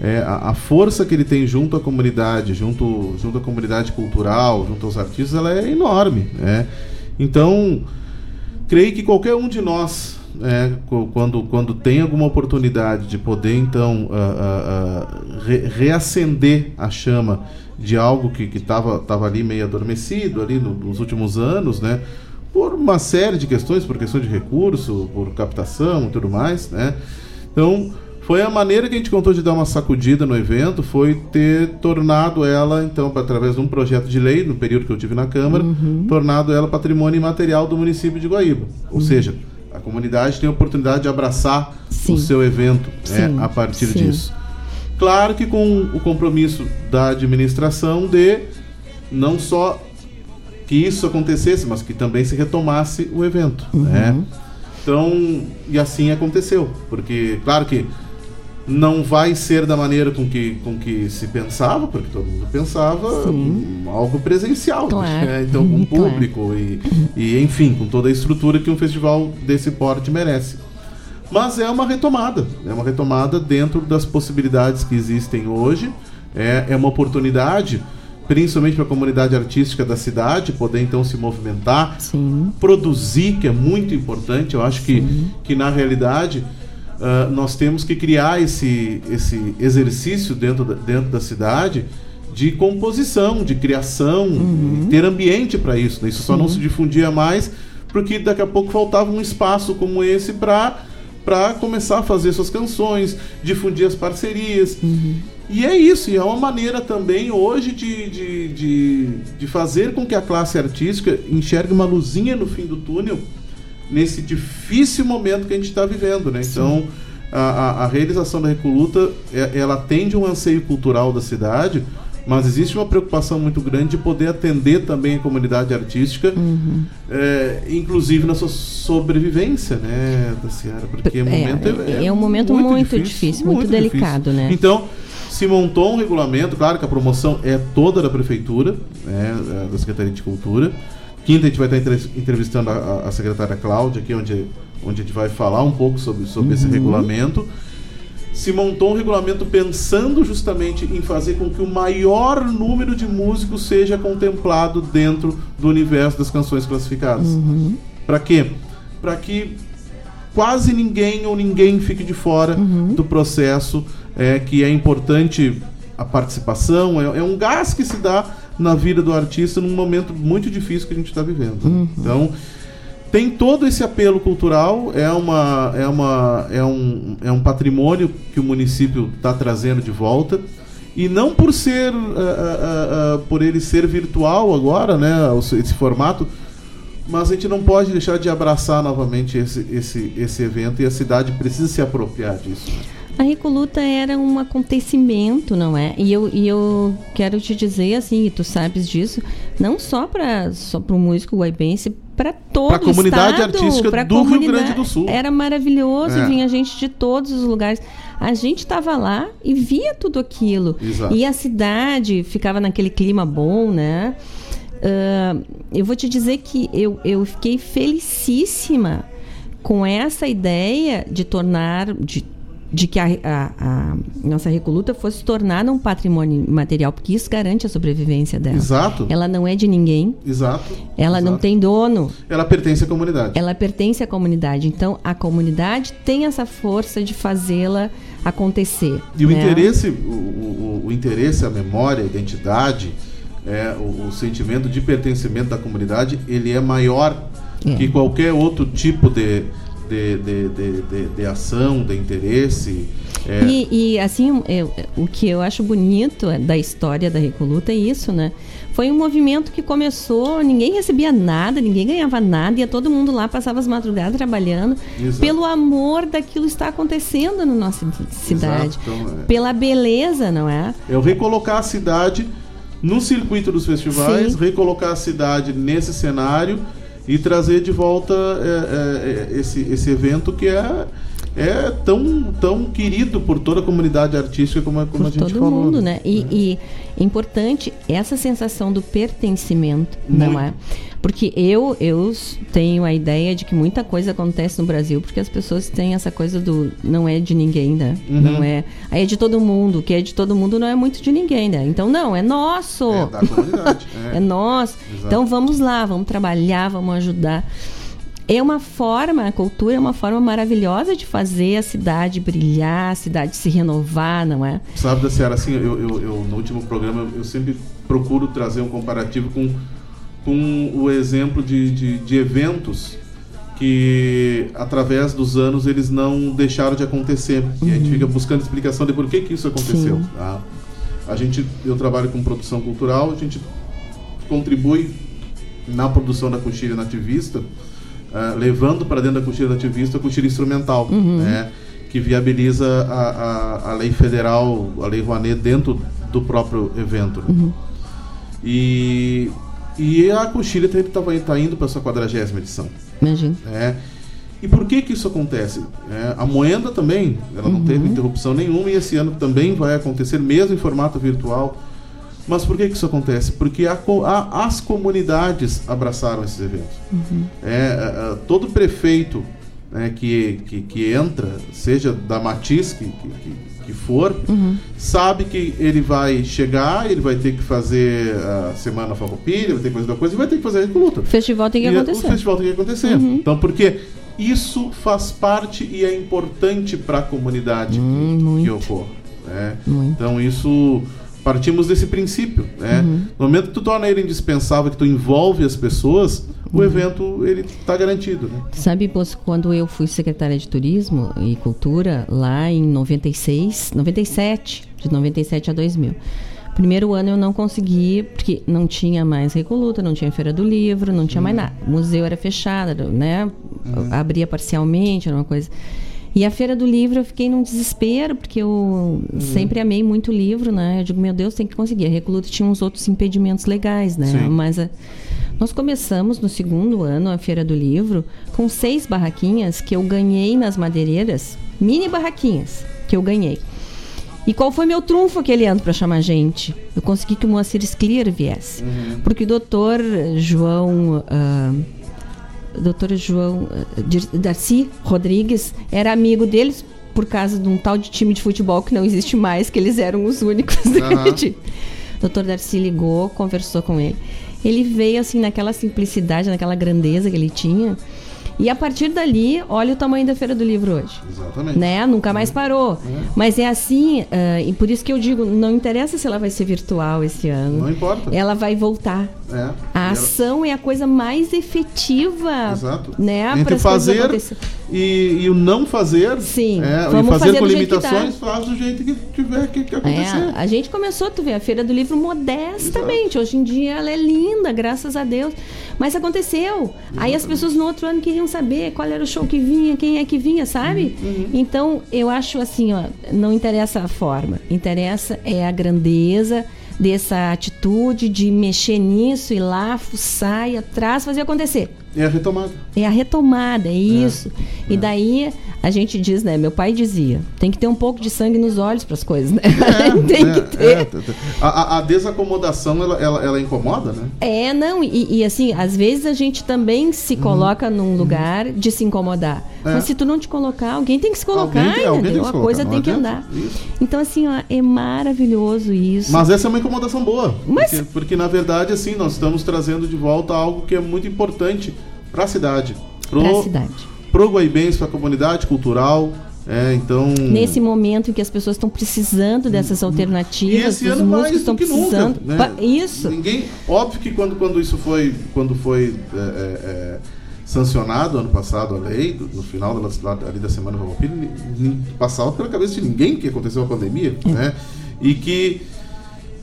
é, a, a força que ele tem junto à comunidade, junto, junto à comunidade cultural, junto aos artistas, ela é enorme, né? Então, creio que qualquer um de nós, é, quando, quando tem alguma oportunidade de poder, então, ah, ah, ah, re- reacender a chama de algo que estava tava ali meio adormecido ali no- nos últimos anos, né? Por uma série de questões, por questão de recurso, por captação e tudo mais, né? Então, foi a maneira que a gente contou de dar uma sacudida no evento, foi ter tornado ela, então, através de um projeto de lei, no período que eu tive na Câmara, tornado ela patrimônio imaterial do município de Guaíba. Ou seja, a comunidade tem a oportunidade de abraçar o seu evento né, Sim, a partir sim. disso. Claro que com o compromisso da administração de não só que isso acontecesse, mas que também se retomasse o evento, né? Então, e assim aconteceu, porque claro que não vai ser da maneira com que, com que se pensava, porque todo mundo pensava hum, algo presencial, Claro. né? então com Uhum, claro. público e, e enfim, com toda a estrutura que um festival desse porte merece. Mas é uma retomada, é uma retomada dentro das possibilidades que existem hoje, é, é uma oportunidade, principalmente para a comunidade artística da cidade, poder então se movimentar, produzir, que é muito importante. Eu acho que, que na realidade ah, nós temos que criar esse, esse exercício dentro da, dentro da cidade de composição, de criação, e ter ambiente para isso. né? Isso só não Sim. se difundia mais porque daqui a pouco faltava um espaço como esse para para começar a fazer suas canções, difundir as parcerias. E é isso, e é uma maneira também hoje de, de, de, de fazer com que a classe artística enxergue uma luzinha no fim do túnel nesse difícil momento que a gente está vivendo, né? Então, a, a, a realização da Recoluta, é- ela atende um anseio cultural da cidade, mas existe uma preocupação muito grande de poder atender também a comunidade artística, é, inclusive na sua sobrevivência, né, da Seara, porque o É, momento é- é um momento muito difícil, muito delicado, né? Então, se montou um regulamento, claro que a promoção é toda da prefeitura, né, é, da Secretaria de Cultura. Quinta a gente vai estar entre- entrevistando a, a- secretária Cláudia, aqui onde, onde a gente vai falar um pouco sobre, sobre esse Uhum. regulamento. Se montou um regulamento pensando justamente em fazer com que o maior número de músicos seja contemplado dentro do universo das canções classificadas. Uhum. Para quê? Para que quase ninguém ou ninguém fique de fora Uhum. do processo, é, que é importante a participação, é, é um gás que se dá na vida do artista num momento muito difícil que a gente está vivendo. Uhum. Então, tem todo esse apelo cultural, é, uma, é, uma, é, um, é um patrimônio que o município está trazendo de volta. E não por ser, ah, ah, ah, por ele ser virtual agora, né, esse formato, mas a gente não pode deixar de abraçar novamente esse, esse, esse evento e a cidade precisa se apropriar disso. A Recoluta era um acontecimento, não é? E eu, e eu quero te dizer, assim, e tu sabes disso, não só para só o músico guaibense, para todo Pra comunidade estado, artística do Rio comunidade. Grande do Sul. Era maravilhoso, É. vinha gente de todos os lugares. A gente estava lá e via tudo aquilo. Exato. E a cidade ficava naquele clima bom, né? Ah, eu vou te dizer que eu, eu fiquei felicíssima com essa ideia de tornar, de, de que a, a- a nossa recoluta fosse tornada um patrimônio material, porque isso garante a sobrevivência dela. Exato. Ela não é de ninguém, Exato. ela não Exato. tem dono, Ela pertence à comunidade. ela pertence à comunidade. Então, a comunidade tem essa força de fazê-la acontecer. E o né? interesse, o, o- o interesse, a memória, a identidade, é, o, o sentimento de pertencimento da comunidade, ele é maior É. que qualquer outro tipo de, de, de, de- de ação, de interesse. É. E, e, assim, eu- o que eu acho bonito da história da Recoluta é isso, né? Foi um movimento que começou, ninguém recebia nada, ninguém ganhava nada, ia todo mundo lá, passava as madrugadas trabalhando, Exato. pelo amor daquilo que está acontecendo na nossa cidade. então, é. Pela beleza, não é? É recolocar a cidade no circuito dos festivais, Sim. recolocar a cidade nesse cenário e trazer de volta é, é, é, esse, esse evento que é, é tão, tão querido por toda a comunidade artística como, a- como a gente todo falou. mundo, né? E, e é importante essa sensação do pertencimento, não é? Porque eu eu tenho a ideia de que muita coisa acontece no Brasil porque as pessoas têm essa coisa do não é de ninguém, né? Uhum. Não é, aí é de todo mundo, o que é de todo mundo não é muito de ninguém, né? Então não, é nosso. É da comunidade. [laughs] é. é. nosso. Exato. Então vamos lá, vamos trabalhar, vamos ajudar. É uma forma, a cultura é uma forma maravilhosa de fazer a cidade brilhar, a cidade se renovar, não é? Sabe, da Seara, assim, eu, eu, eu- no último programa eu sempre procuro trazer um comparativo com, com o exemplo de, de, de eventos que, através dos anos, eles não deixaram de acontecer. E a gente fica buscando explicação de por que, que isso aconteceu. Tá? A gente, eu trabalho com produção cultural, a gente contribui na produção da coxilha nativista, ah, levando para dentro da coxilha nativista a coxilha instrumental, Uhum. né? que viabiliza a, a, a lei federal, a lei Rouanet, dentro do próprio evento. né? E, e a coxilha está tá indo para sua quadragésima edição. Imagina. É. E por que que isso acontece? É, a Moenda também, ela não teve interrupção nenhuma e esse ano também vai acontecer, mesmo em formato virtual. Mas por que que isso acontece? Porque a a- as comunidades abraçaram esses eventos. É, é, é, todo prefeito né, que, que, que entra, seja da Matiz que, que, que- for, sabe que ele vai chegar, ele vai ter que fazer a Semana Farroupilha, vai ter que fazer outra coisa e vai ter que fazer a Recoluta. O festival tem que E acontecer. O festival tem que acontecer. Uhum. Então, porque isso faz parte e é importante para a comunidade que, que ocorre. né? Então, isso. Partimos desse princípio. Né? Uhum. No momento que tu torna ele indispensável, que tu envolve as pessoas, Uhum. o evento ele está garantido. Né? Sabe, Bosco, quando eu fui secretária de Turismo e Cultura, lá em 96, 97, de 97 a 2000. Primeiro ano eu não consegui, porque não tinha mais Recoluta, não tinha Feira do Livro, não tinha mais nada. O museu era fechado, né? Abria parcialmente, era uma coisa. E a Feira do Livro eu fiquei num desespero, porque eu sempre amei muito o livro, né? Eu digo, meu Deus, tem que conseguir. A Recoluta tinha uns outros impedimentos legais, né? Sim. Mas a- nós começamos no segundo ano a Feira do Livro com seis barraquinhas que eu ganhei nas madeireiras, mini barraquinhas que eu ganhei. E qual foi meu trunfo aquele ano para chamar gente? Eu consegui que o Moacir Sclier viesse. Porque o doutor João. ah, doutor João Dir- Darcy Rodrigues era amigo deles por causa de um tal de time de futebol que não existe mais, que eles eram os únicos time. Doutor Darcy ligou, conversou com ele. Ele veio assim naquela simplicidade, naquela grandeza que ele tinha. E a partir dali, olha o tamanho da Feira do Livro hoje. Exatamente. Né? Nunca mais parou. Mas é assim, ah, e por isso que eu digo, não interessa se ela vai ser virtual esse ano. Não importa. Ela vai voltar. É. A E ação é a coisa mais efetiva. Exato. Né? Entre fazer e, e o não fazer, Sim, é, e vamos fazer fazer com limitações, dá. faz do jeito que tiver que, que É, acontecer. a gente começou, tu vê, a Feira do Livro modestamente. Hoje em dia ela é linda, graças a Deus. Mas aconteceu. Aí as pessoas no outro ano queriam saber qual era o show que vinha, quem é que vinha, sabe? Então, eu acho assim, ó, não interessa a forma. Interessa é a grandeza dessa atitude de mexer nisso, ir lá, fuçar, ir atrás, fazer acontecer. É a retomada. É a retomada, é isso. E daí a gente diz, né? Meu pai dizia, tem que ter um pouco de sangue nos olhos para as coisas, né? [laughs] tem É, que ter. é, t- t- a, a- desacomodação ela, ela, ela incomoda, né? É, não, e, e, assim, às vezes a gente também se coloca num lugar de se incomodar. É. Mas se tu não te colocar, alguém tem que se colocar, Alguém alguém tem que se A coisa colocar, tem que adianta. andar. Então, assim, ó, é maravilhoso isso. Mas essa é uma incomodação boa. Mas- Porque, porque, na verdade, assim, nós estamos trazendo de volta algo que é muito importante para a cidade. Pro, Pra cidade. Pro Guaibens, para a comunidade cultural. É, então. Nesse momento em que as pessoas estão precisando dessas E alternativas, esse os músicos mais estão do que precisando. nunca. Né? Isso. Ninguém, óbvio que quando, quando isso foi, quando foi é, é, é, sancionado ano passado a lei, no final da, ali da Semana Farroupilha, passava pela cabeça de ninguém que aconteceu a pandemia, né? E que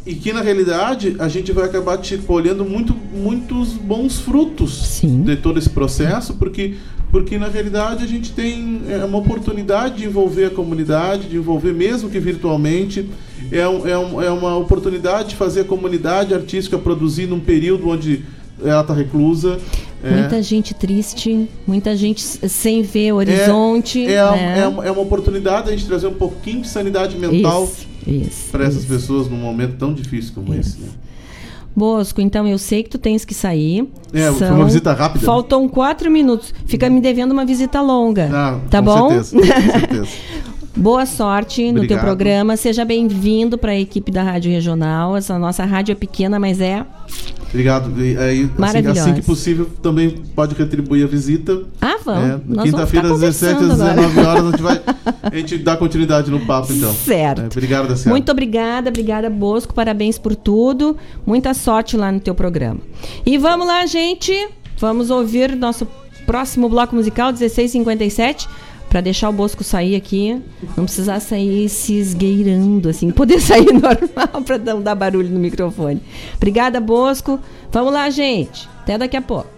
e que na realidade a gente vai acabar te colhendo muito, muitos bons frutos de todo esse processo, porque porque na realidade a gente tem é, uma oportunidade de envolver a comunidade, de envolver mesmo que virtualmente, é, um, é, um, é uma oportunidade de fazer a comunidade artística produzir num período onde ela está reclusa. é. Muita gente triste, muita gente sem ver horizonte. É, é, né? é uma- é oportunidade de a gente trazer um pouquinho de sanidade mental Isso, isso, para essas pessoas num momento tão difícil como esse. Né? Bosco, então eu sei que tu tens que sair. É, foi uma visita rápida. Faltam quatro minutos. Fica me devendo uma visita longa. Ah, tá com bom? certeza, com certeza. [laughs] Boa sorte no teu Obrigado. programa. Seja bem-vindo para a equipe da Rádio Regional. Essa nossa rádio é pequena, mas é. Obrigado. E aí, assim, assim que possível, também pode retribuir a visita. Ah, vamos. É, Quinta-feira, às 17 às conversando 19 agora. horas, a gente, vai, [laughs] a gente dá continuidade no papo, então. Certo. É, obrigado, Daciara. Muito obrigada, obrigada, Bosco. Parabéns por tudo. Muita sorte lá no teu programa. E vamos lá, gente. Vamos ouvir nosso próximo bloco musical, 1657. Para deixar o Bosco sair aqui, não precisar sair se esgueirando, assim, poder [laughs] sair normal para não dar barulho no microfone. Obrigada, Bosco. Vamos lá, gente. Até daqui a pouco.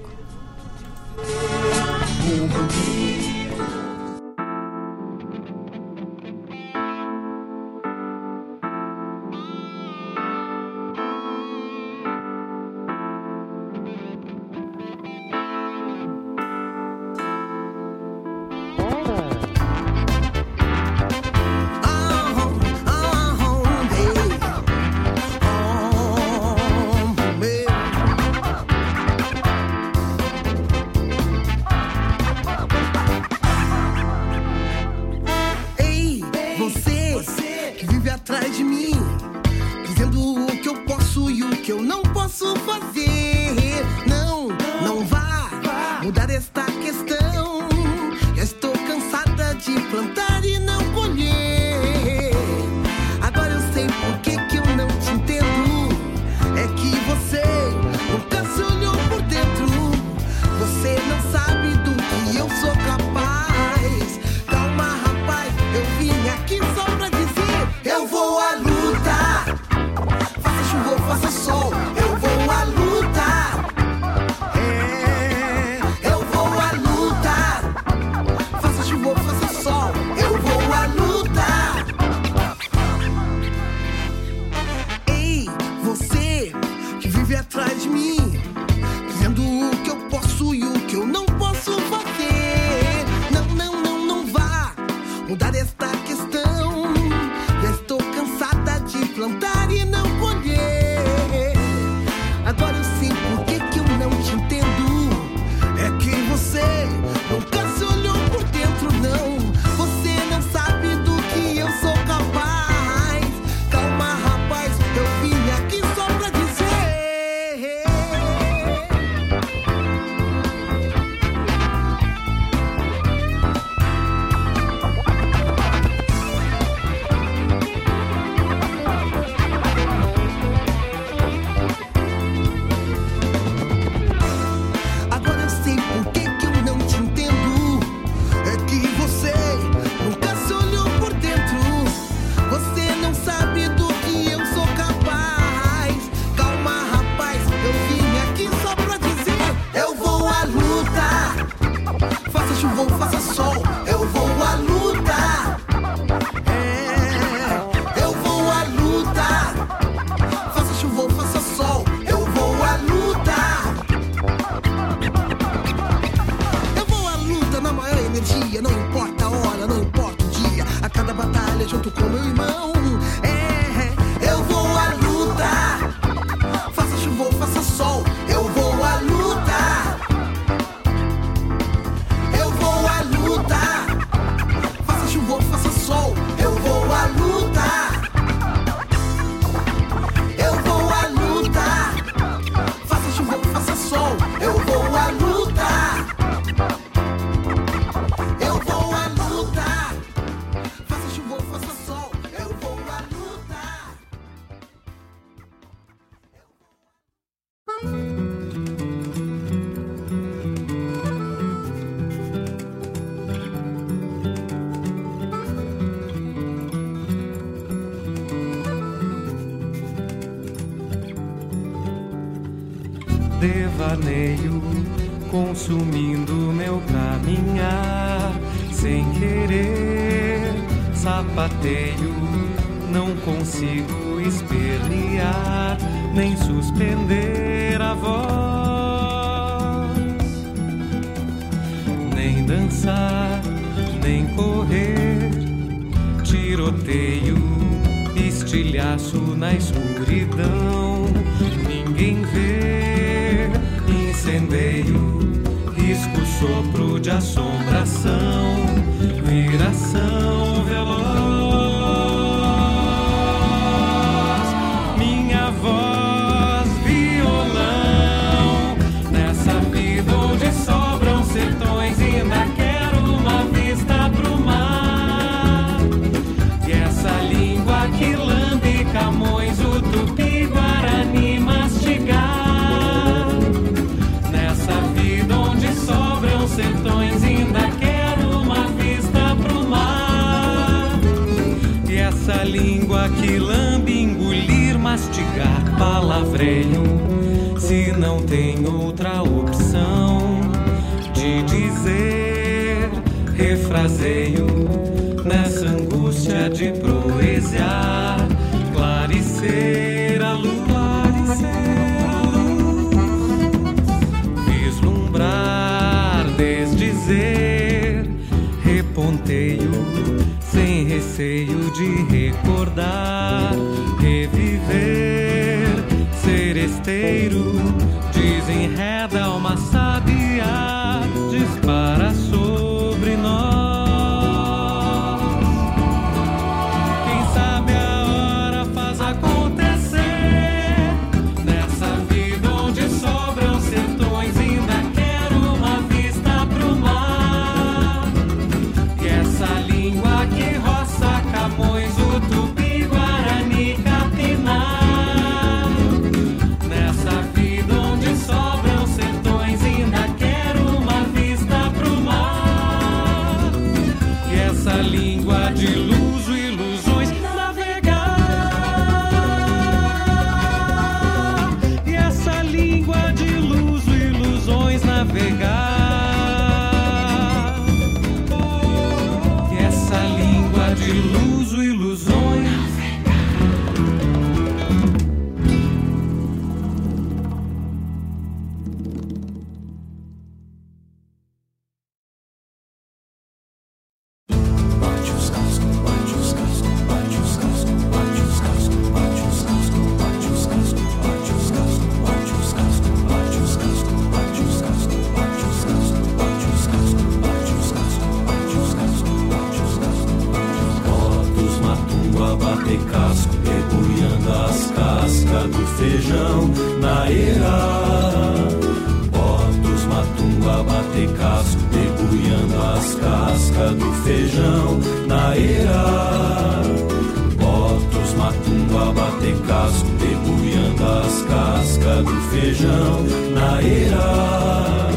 casca do feijão na eira.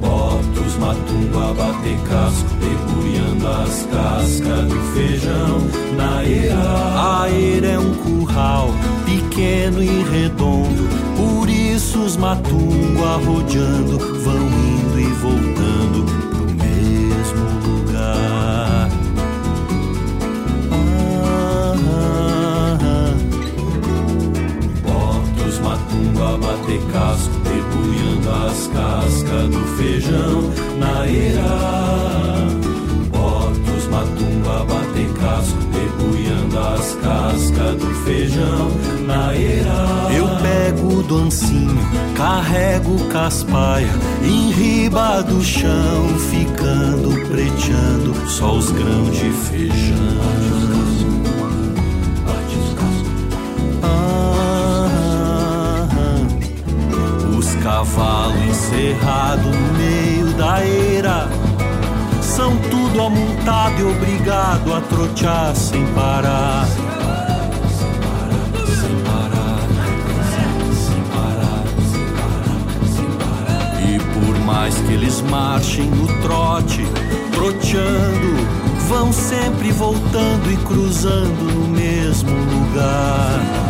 Botos, matumba, bater casco, debulhando as cascas do feijão na eira. A eira é um curral pequeno e redondo, por isso os matungo arrodeando vão indo e voltando começando a bater casco, debulhando as cascas do feijão na era. Portos matumba bater casco, debulhando as cascas do feijão na era. Eu pego do ancinho, carrego caspaia, em riba do chão, ficando preteando só os grãos de feijão. cavalo encerrado no meio da eira. São tudo amontado e obrigado a trotear sem parar. Sem parar, sem parar, sem parar. E por mais que eles marchem no trote, troteando, vão sempre voltando e cruzando no mesmo lugar.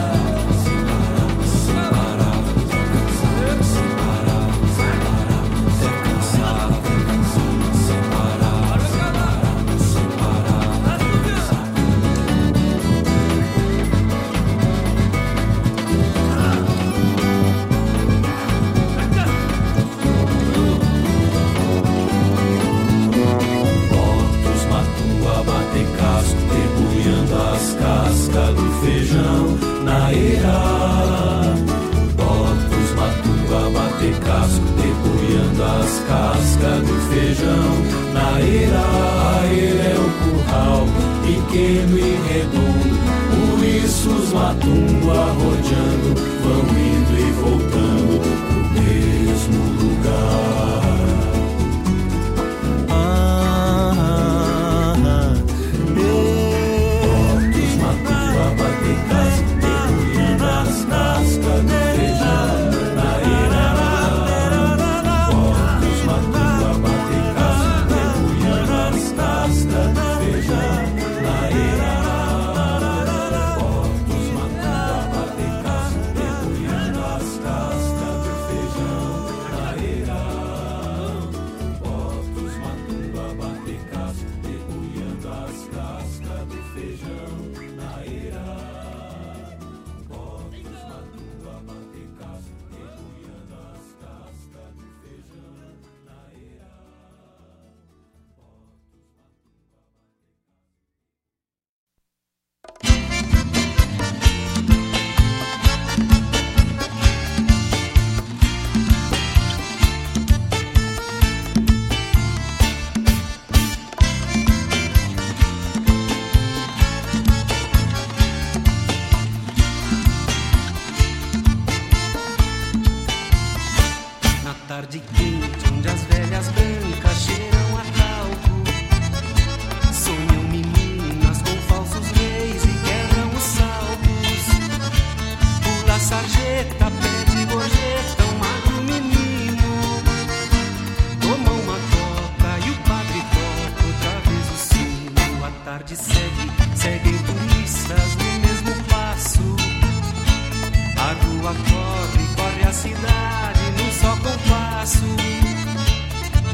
abraço.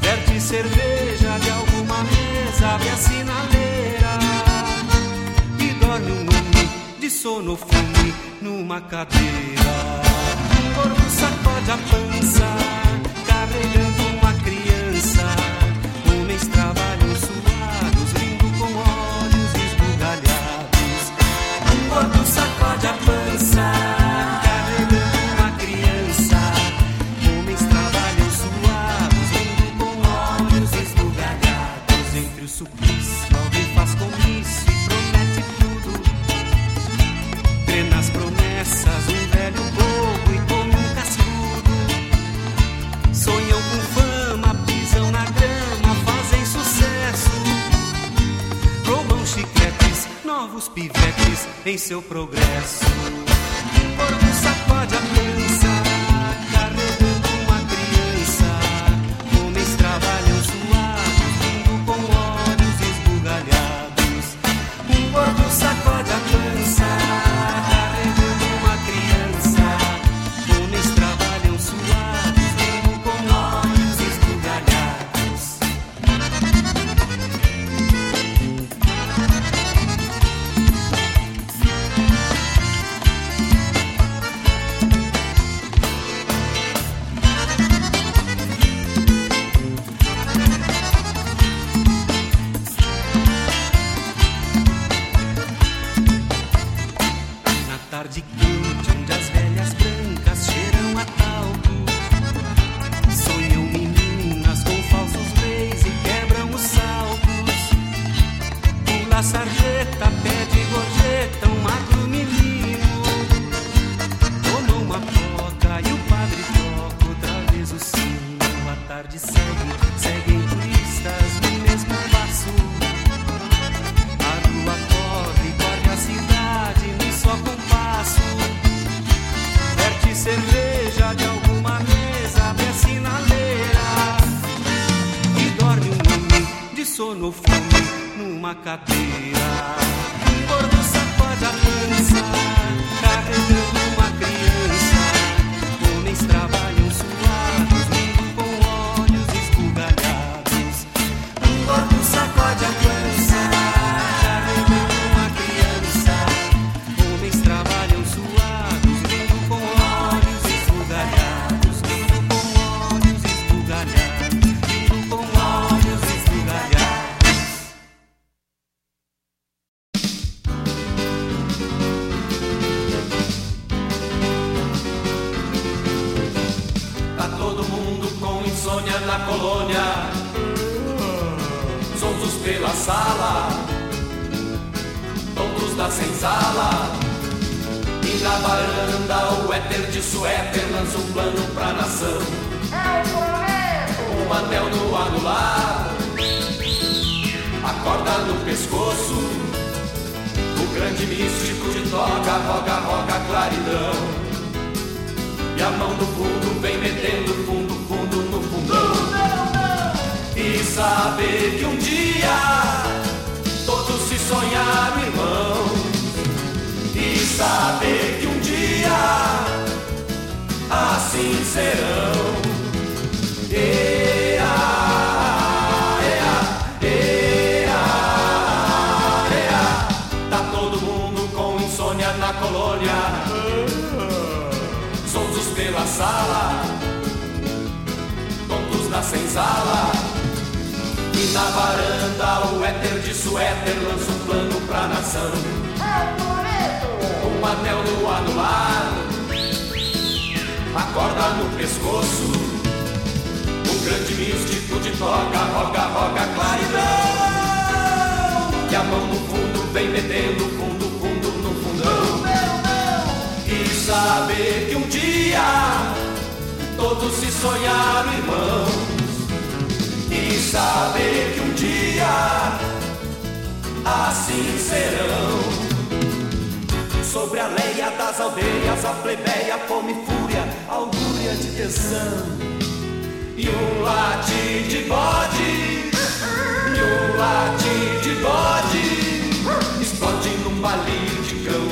Verte cerveja de alguma mesa, abre a sinaleira. E dorme um nome de sono fume numa cadeira. Corpo sacode a pança, carregando uma criança. Homens trabalham suados, rindo com olhos esbugalhados. Corpo sacode a pança. em seu progresso. Senzala. E na varanda o éter de suéter lança um plano pra nação. Um anel no anular, a corda no pescoço. O grande místico de toca, roga, roga, claridão. E a mão no fundo vem metendo fundo, fundo no fundão. E saber que um dia todos se sonharam irmãos. E saber que um dia assim serão. Sobre a leia das aldeias, a plebeia, fome fúria, augúria de tesão. E um late de bode, e um late de bode, explode num balinho de cão.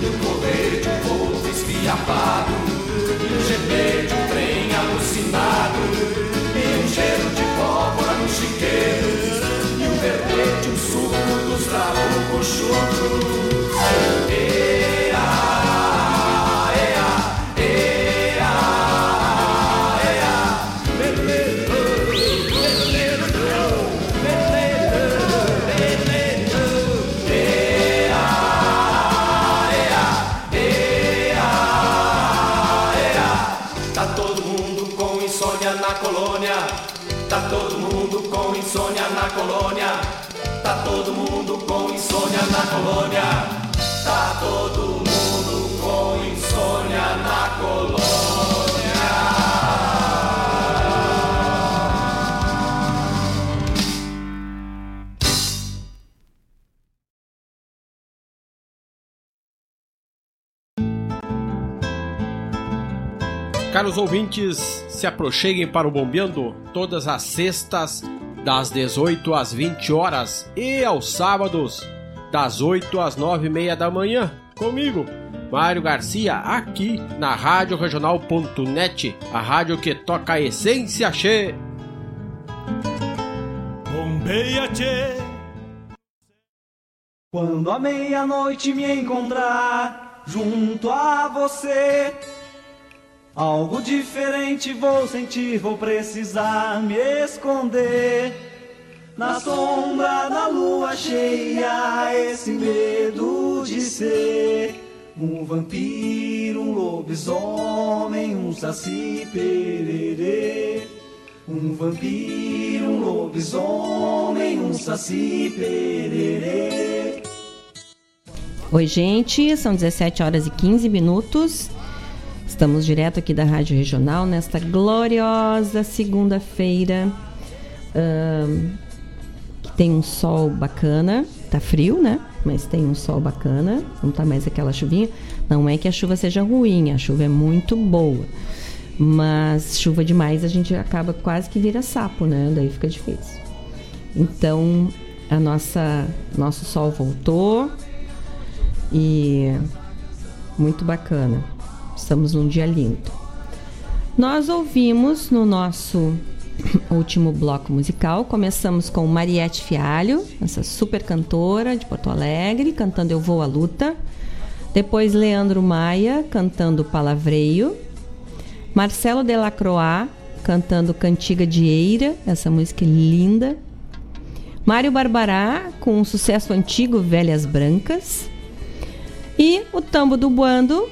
E um correr de um povo esfiapado, e um gemer de um trem alucinado, cheiro de pólvora no chiqueiro, e um verbete, um suco dos trabucos chucros. Colônia. Tá todo mundo com insônia na colônia. Caros ouvintes, se aproxeguem para o Bombeando todas as sextas, das 18 às 20 horas e aos sábados, das 8 às 9 e meia da manhã, comigo, Mário Garcia, aqui na Rádio Regional.net, a rádio que toca a essência che. Bombeia, tchê. Quando a meia-noite me encontrar junto a você, algo diferente vou sentir, vou precisar me esconder. Na sombra da lua cheia, esse medo de ser um vampiro, um lobisomem, um saci pererê. Um vampiro, um lobisomem, um saci pererê. Oi, gente, são 17 horas e 15 minutos. Estamos direto aqui da Rádio Regional nesta gloriosa segunda-feira. que tem um sol bacana. Tá frio, né? Mas tem um sol bacana. Não tá mais aquela chuvinha. Não é que a chuva seja ruim, a chuva é muito boa. Mas chuva demais a gente acaba quase que vira sapo, né? Daí fica difícil. Então, a nossa nosso sol voltou e muito bacana. Estamos num dia lindo. Nós ouvimos no nosso [coughs] último bloco musical, começamos com Mariette Fialho, essa super cantora de Porto Alegre, cantando Eu Vou à Luta. Depois Leandro Maia cantando Palavreio. Marcelo Delacroix cantando Cantiga de Eira, essa música é linda. Mário Barbará com um sucesso antigo Velhas Brancas. E o Tambo do Buando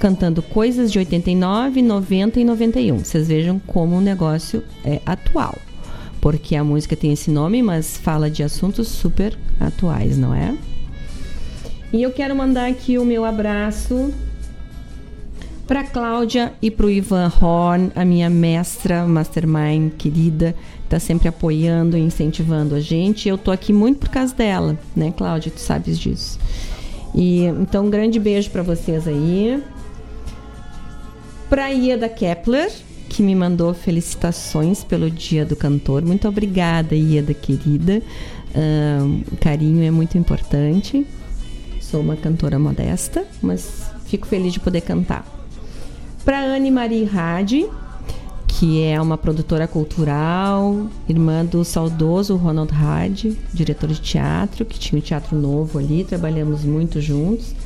cantando coisas de 89, 90 e 91. Vocês vejam como o negócio é atual. porque a música tem esse nome, mas fala de assuntos super atuais, não é? E eu quero mandar aqui o meu abraço para Cláudia e para o Ivan Horn, a minha mestra, mastermind querida, está sempre apoiando e incentivando a gente. Eu tô aqui muito por causa dela, né, Cláudia? Tu sabes disso. E então um grande beijo para vocês aí. Para Ieda Kepler, que me mandou felicitações pelo Dia do Cantor. Muito obrigada, Ieda querida. Um, carinho é muito importante. Sou uma cantora modesta, mas fico feliz de poder cantar. Para Anne Marie Hadi, que é uma produtora cultural, irmã do saudoso Ronald Hadi, diretor de teatro, que tinha o um teatro novo ali, trabalhamos muito juntos.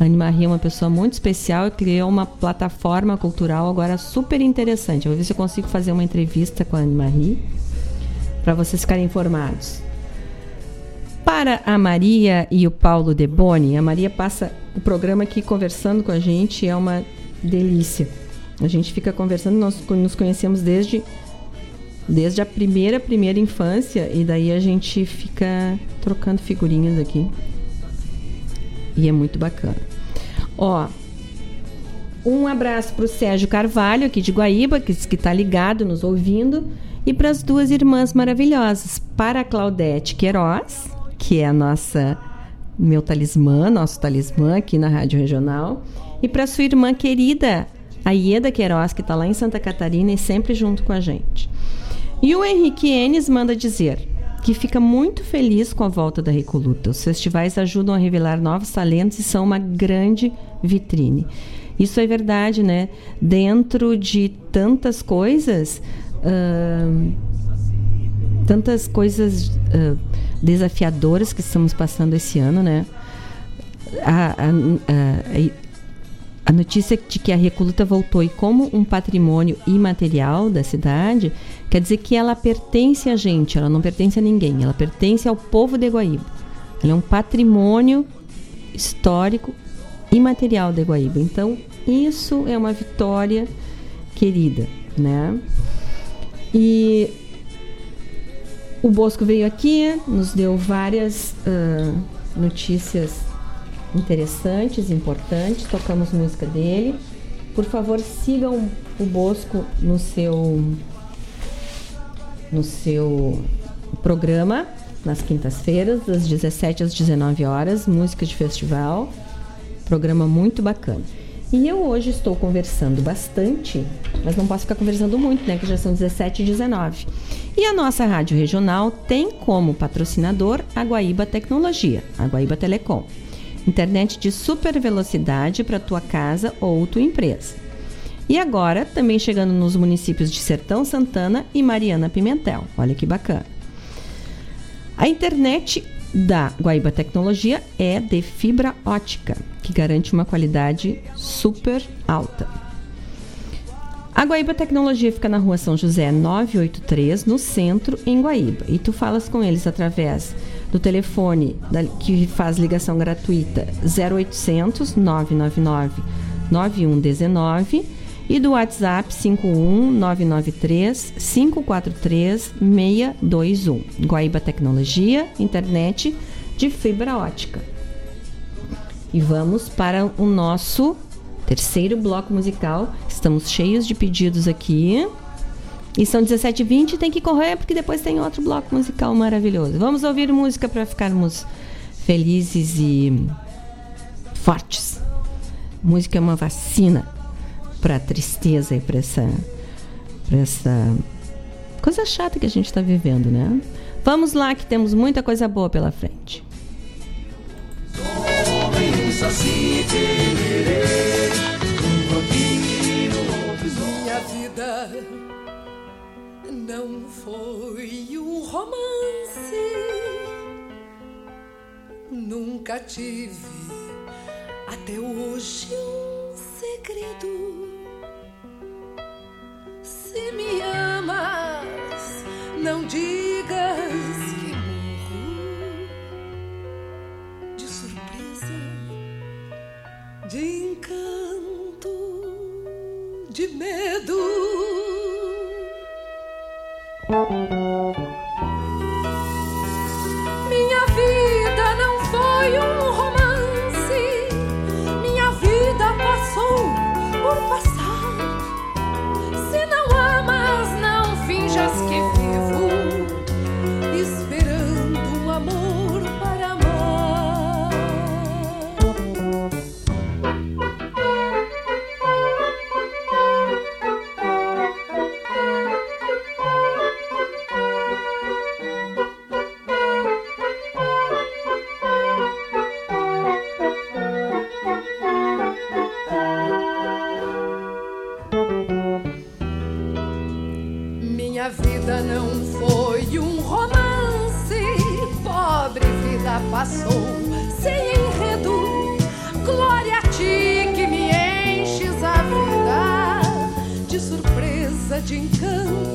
A Anne Marie é uma pessoa muito especial e criou uma plataforma cultural agora super interessante. Eu vou ver se eu consigo fazer uma entrevista com a Anne Marie para vocês ficarem informados. Para a Maria e o Paulo Deboni, a Maria passa o programa aqui conversando com a gente, é uma delícia. A gente fica conversando, nós nos conhecemos desde desde a primeira primeira infância e daí a gente fica trocando figurinhas aqui. E é muito bacana. Ó, um abraço para o Sérgio Carvalho, aqui de Guaíba, que está ligado, nos ouvindo. E para as duas irmãs maravilhosas. Para a Claudete Queiroz, que é a nossa, meu talismã, nosso talismã aqui na Rádio Regional. E para sua irmã querida, a Ieda Queiroz, que está lá em Santa Catarina e sempre junto com a gente. E o Henrique Enes manda dizer: que fica muito feliz com a volta da Recoluta. Os festivais ajudam a revelar novos talentos e são uma grande vitrine. Isso é verdade, né? Dentro de tantas coisas, uh, tantas coisas uh, desafiadoras que estamos passando esse ano, né? A, a, a, a notícia de que a Recoluta voltou e como um patrimônio imaterial da cidade Quer dizer que ela pertence a gente, ela não pertence a ninguém, ela pertence ao povo de Guaíba. Ela é um patrimônio histórico imaterial de Guaíba. Então, isso é uma vitória querida, né? E o Bosco veio aqui, nos deu várias uh, notícias interessantes, importantes, tocamos música dele. Por favor, sigam o Bosco no seu no seu programa nas quintas-feiras, das 17 às 19 horas, música de festival. Programa muito bacana. E eu hoje estou conversando bastante, mas não posso ficar conversando muito, né? Que já são 17 e 19. E a nossa rádio regional tem como patrocinador a Guaíba Tecnologia, a Guaíba Telecom. Internet de super velocidade para tua casa ou tua empresa. E agora, também chegando nos municípios de Sertão Santana e Mariana Pimentel. Olha que bacana. A internet da Guaíba Tecnologia é de fibra ótica, que garante uma qualidade super alta. A Guaíba Tecnologia fica na rua São José 983, no centro, em Guaíba. E tu falas com eles através do telefone da, que faz ligação gratuita 0800 999 9119 e do WhatsApp 51993 543 621. Guaíba Tecnologia, internet de fibra ótica. E vamos para o nosso terceiro bloco musical. Estamos cheios de pedidos aqui. E são 17h20 tem que correr porque depois tem outro bloco musical maravilhoso. Vamos ouvir música para ficarmos felizes e fortes. Música é uma vacina para tristeza e para essa, essa coisa chata que a gente está vivendo, né? Vamos lá que temos muita coisa boa pela frente. Minha vida não foi um romance. Nunca tive até hoje um segredo. Se me amas, não digas que morro de surpresa, de encanto, de medo. Minha vida não foi um romance, minha vida passou por passar. Finjas que de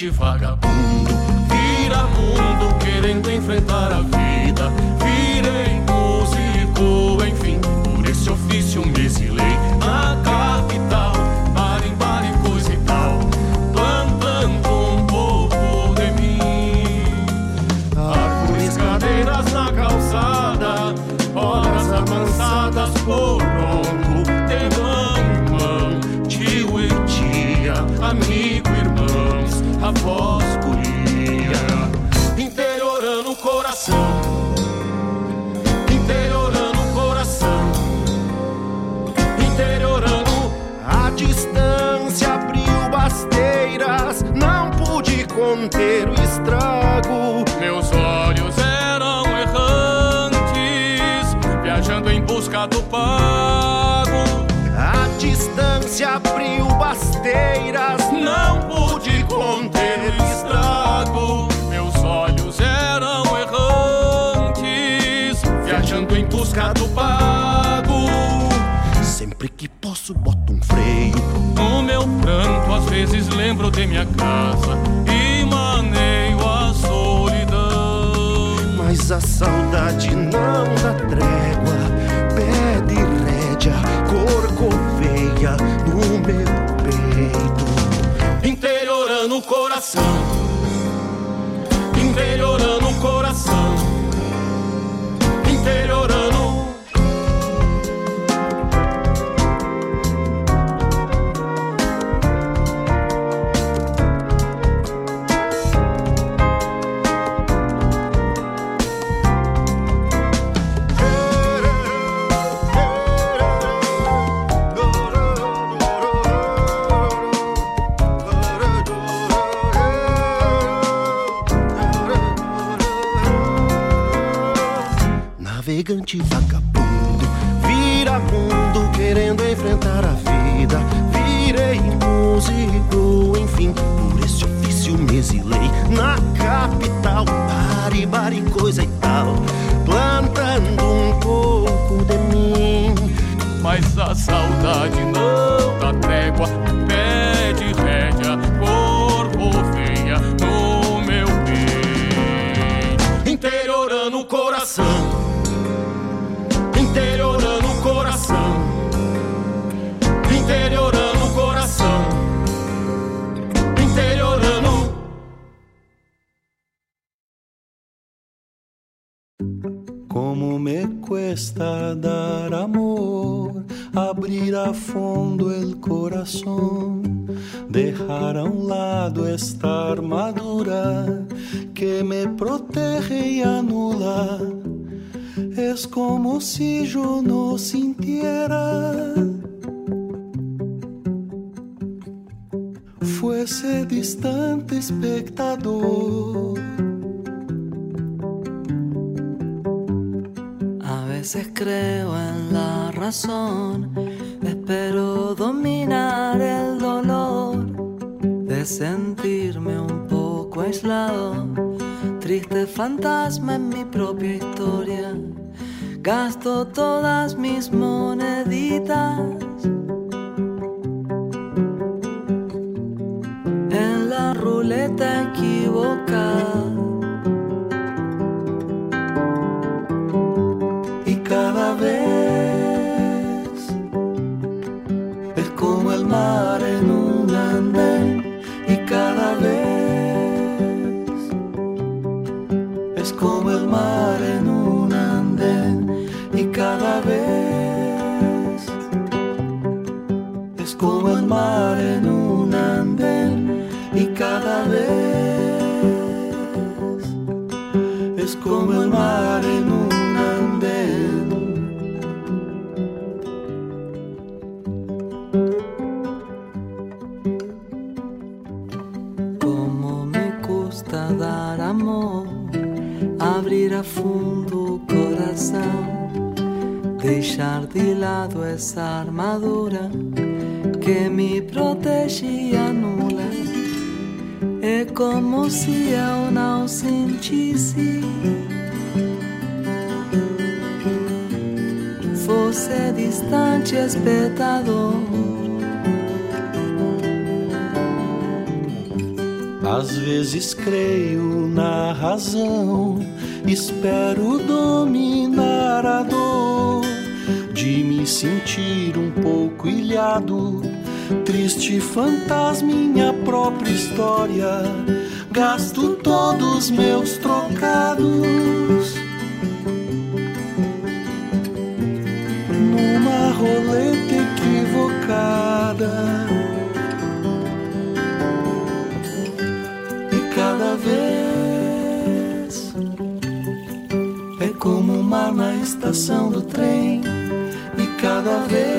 you for A veces creo en la razón, espero dominar el dolor de sentirme un poco aislado, triste fantasma en mi propia historia. Gasto todas mis moneditas ruleta equivocada. y cada vez es como el mar en un andén y cada vez es como el mar en un como el mar en un andén. Como me custa dar amor, abrir a fundo o coração, deixar de lado essa armadura que me protege e anula. É como se eu não sentisse. Fosse distante espectador. Às vezes creio na razão, espero dominar a dor de me sentir um pouco ilhado, triste fantasma minha própria história. Gasto todos meus trocados roleta equivocada. E cada vez é como um mar na estação do trem. E cada vez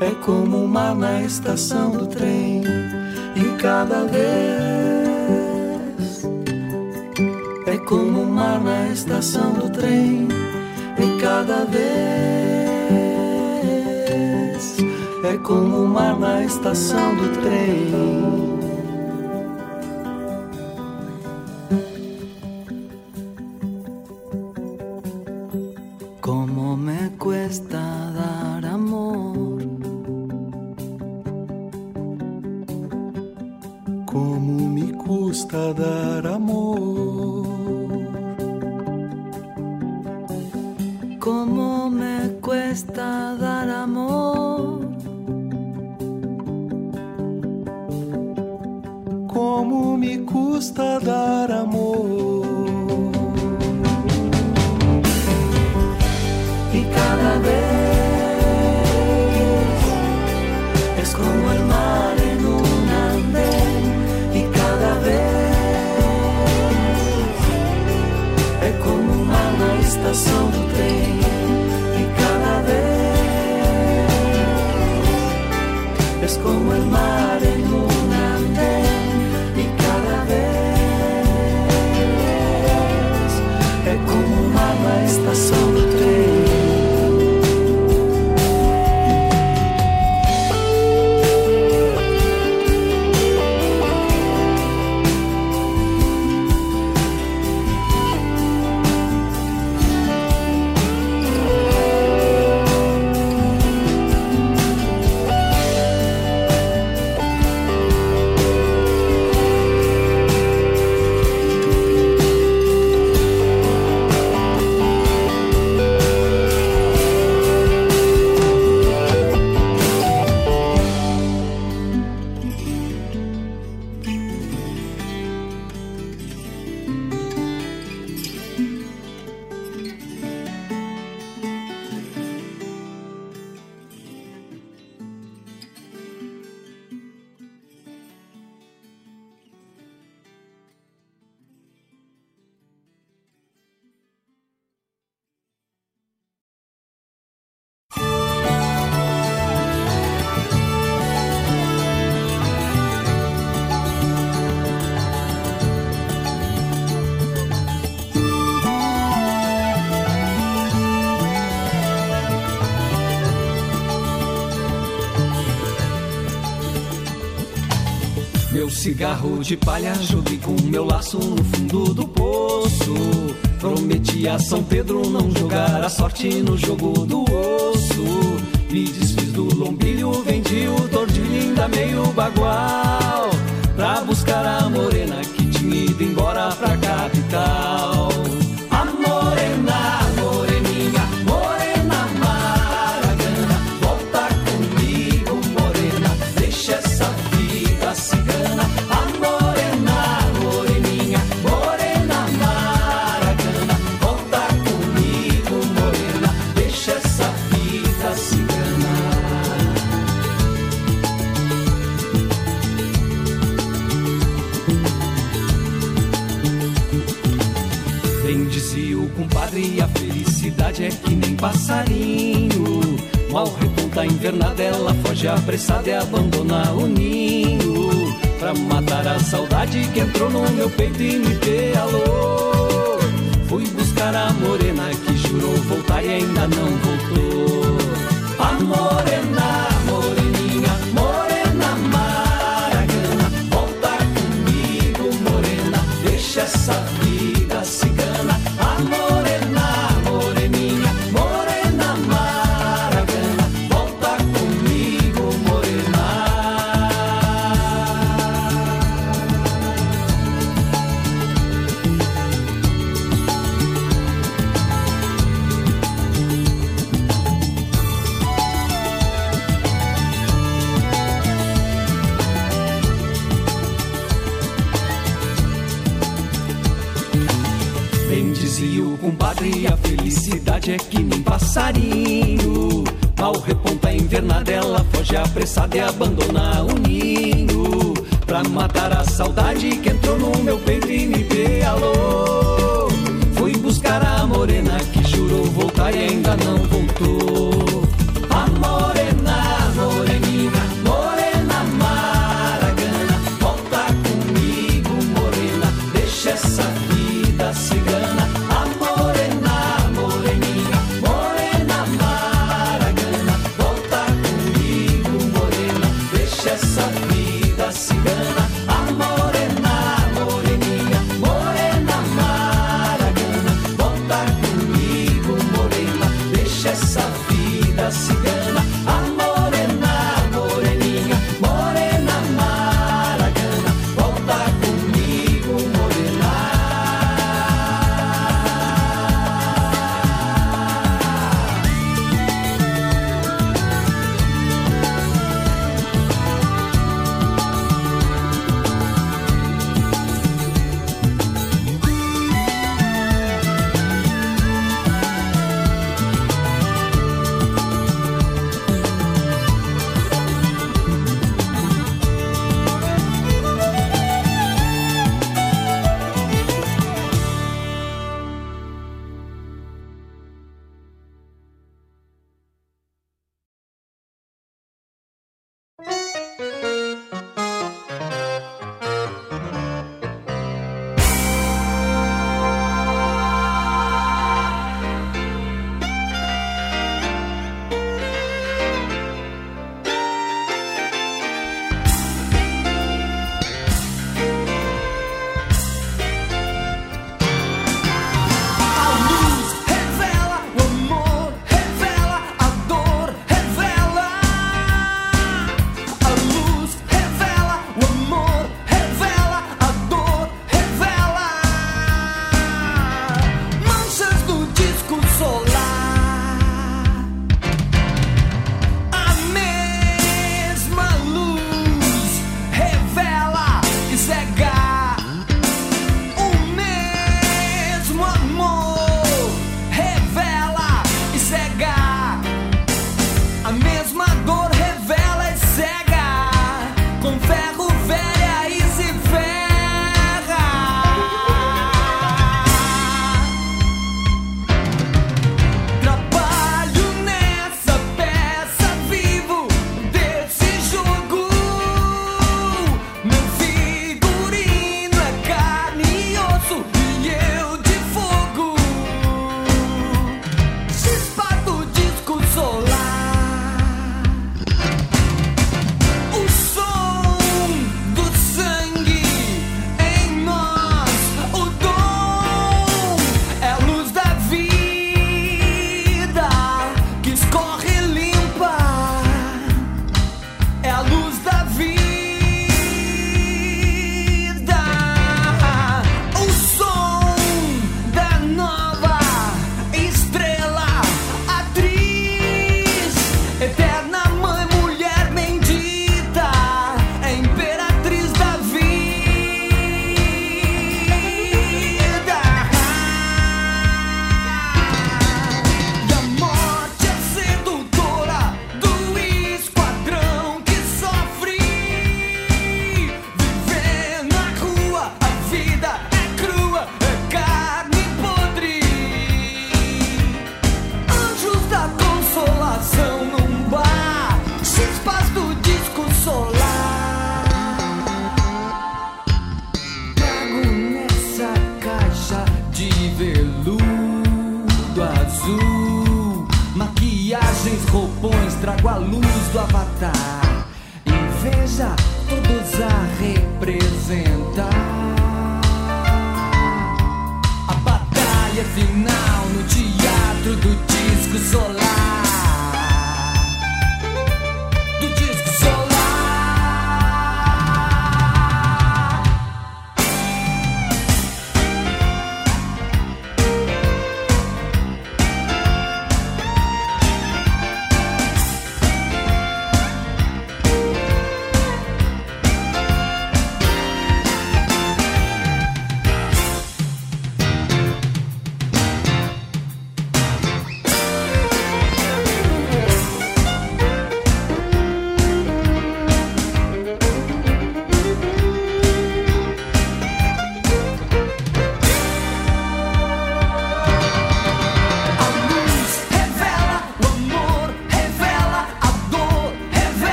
é como um mar na estação do trem. E cada vez é como um mar na estação do trem. Cada vez é como um mar na estação do trem. cigarro de palha, joguei com meu laço no fundo do poço. Prometi a São Pedro não jogar a sorte no jogo do osso. Me desfiz do lombilho, vendi o tordilho, ainda meio baguado. coruja apressada é abandonar o ninho Pra matar a saudade que entrou no meu peito e me pealou Fui buscar a morena que jurou voltar e ainda não voltou.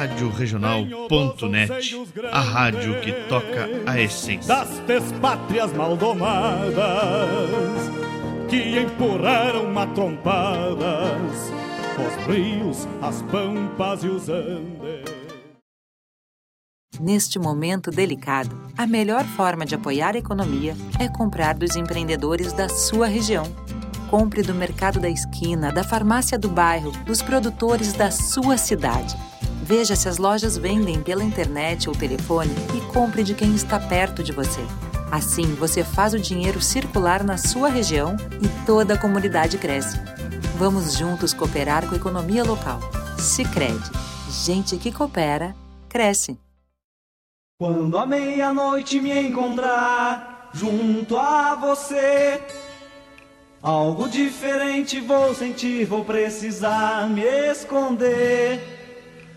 Rádio Regional.net, a rádio que toca a essência. das despátrias maldomadas que empurraram matrompadas os rios, as pampas e os andes. Neste momento delicado, a melhor forma de apoiar a economia é comprar dos empreendedores da sua região. Compre do mercado da esquina, da farmácia do bairro, dos produtores da sua cidade. Veja se as lojas vendem pela internet ou telefone e compre de quem está perto de você. Assim, você faz o dinheiro circular na sua região e toda a comunidade cresce. Vamos juntos cooperar com a economia local. Sicredi, gente que coopera cresce. Quando à meia-noite me encontrar junto a você, algo diferente vou sentir, vou precisar me esconder.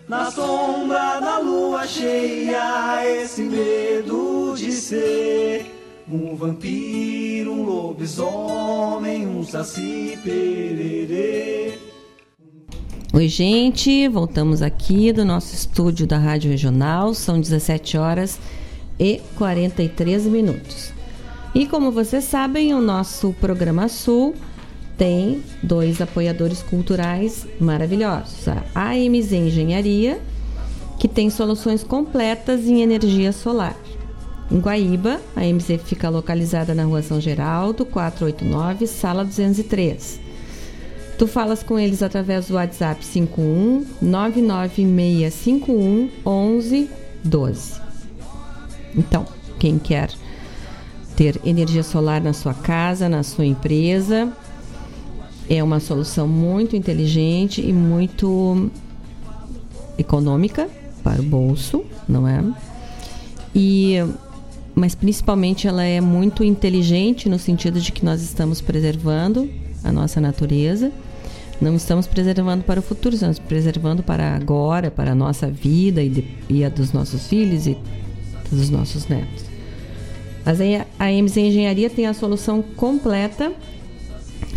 Na sombra da lua cheia, esse medo de ser um vampiro, um lobisomem, um saci pererê. Oi, gente, voltamos aqui do nosso estúdio da Rádio Regional, são 17 horas e 43 minutos. E como vocês sabem, o nosso programa Sul tem dois apoiadores culturais maravilhosos: a AMZ Engenharia, que tem soluções completas em energia solar. Em Guaíba, a AMZ fica localizada na Rua São Geraldo, 489, sala 203. Tu falas com eles através do WhatsApp 51 99651 1112. Então, quem quer ter energia solar na sua casa, na sua empresa, é uma solução muito inteligente e muito econômica para o bolso, não é? E mas principalmente ela é muito inteligente no sentido de que nós estamos preservando a nossa natureza. Não estamos preservando para o futuro, estamos preservando para agora, para a nossa vida e, de, e a dos nossos filhos e dos nossos netos. Mas a MZ Engenharia tem a solução completa.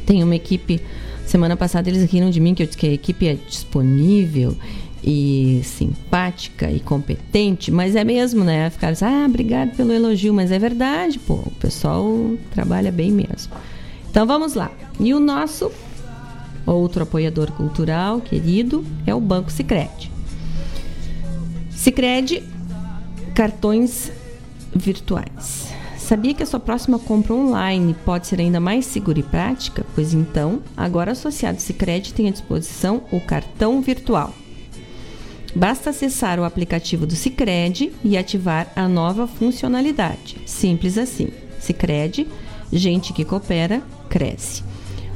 Tem uma equipe. Semana passada eles riram de mim que eu disse que a equipe é disponível e simpática e competente, mas é mesmo, né? Ficaram assim, ah, obrigado pelo elogio, mas é verdade, pô, o pessoal trabalha bem mesmo. Então vamos lá. E o nosso outro apoiador cultural querido é o Banco Sicredi. Sicredi cartões virtuais. Sabia que a sua próxima compra online pode ser ainda mais segura e prática? Pois então, agora associado Sicredi tem à disposição o cartão virtual. Basta acessar o aplicativo do Sicredi e ativar a nova funcionalidade. Simples assim. Sicredi, gente que coopera, cresce.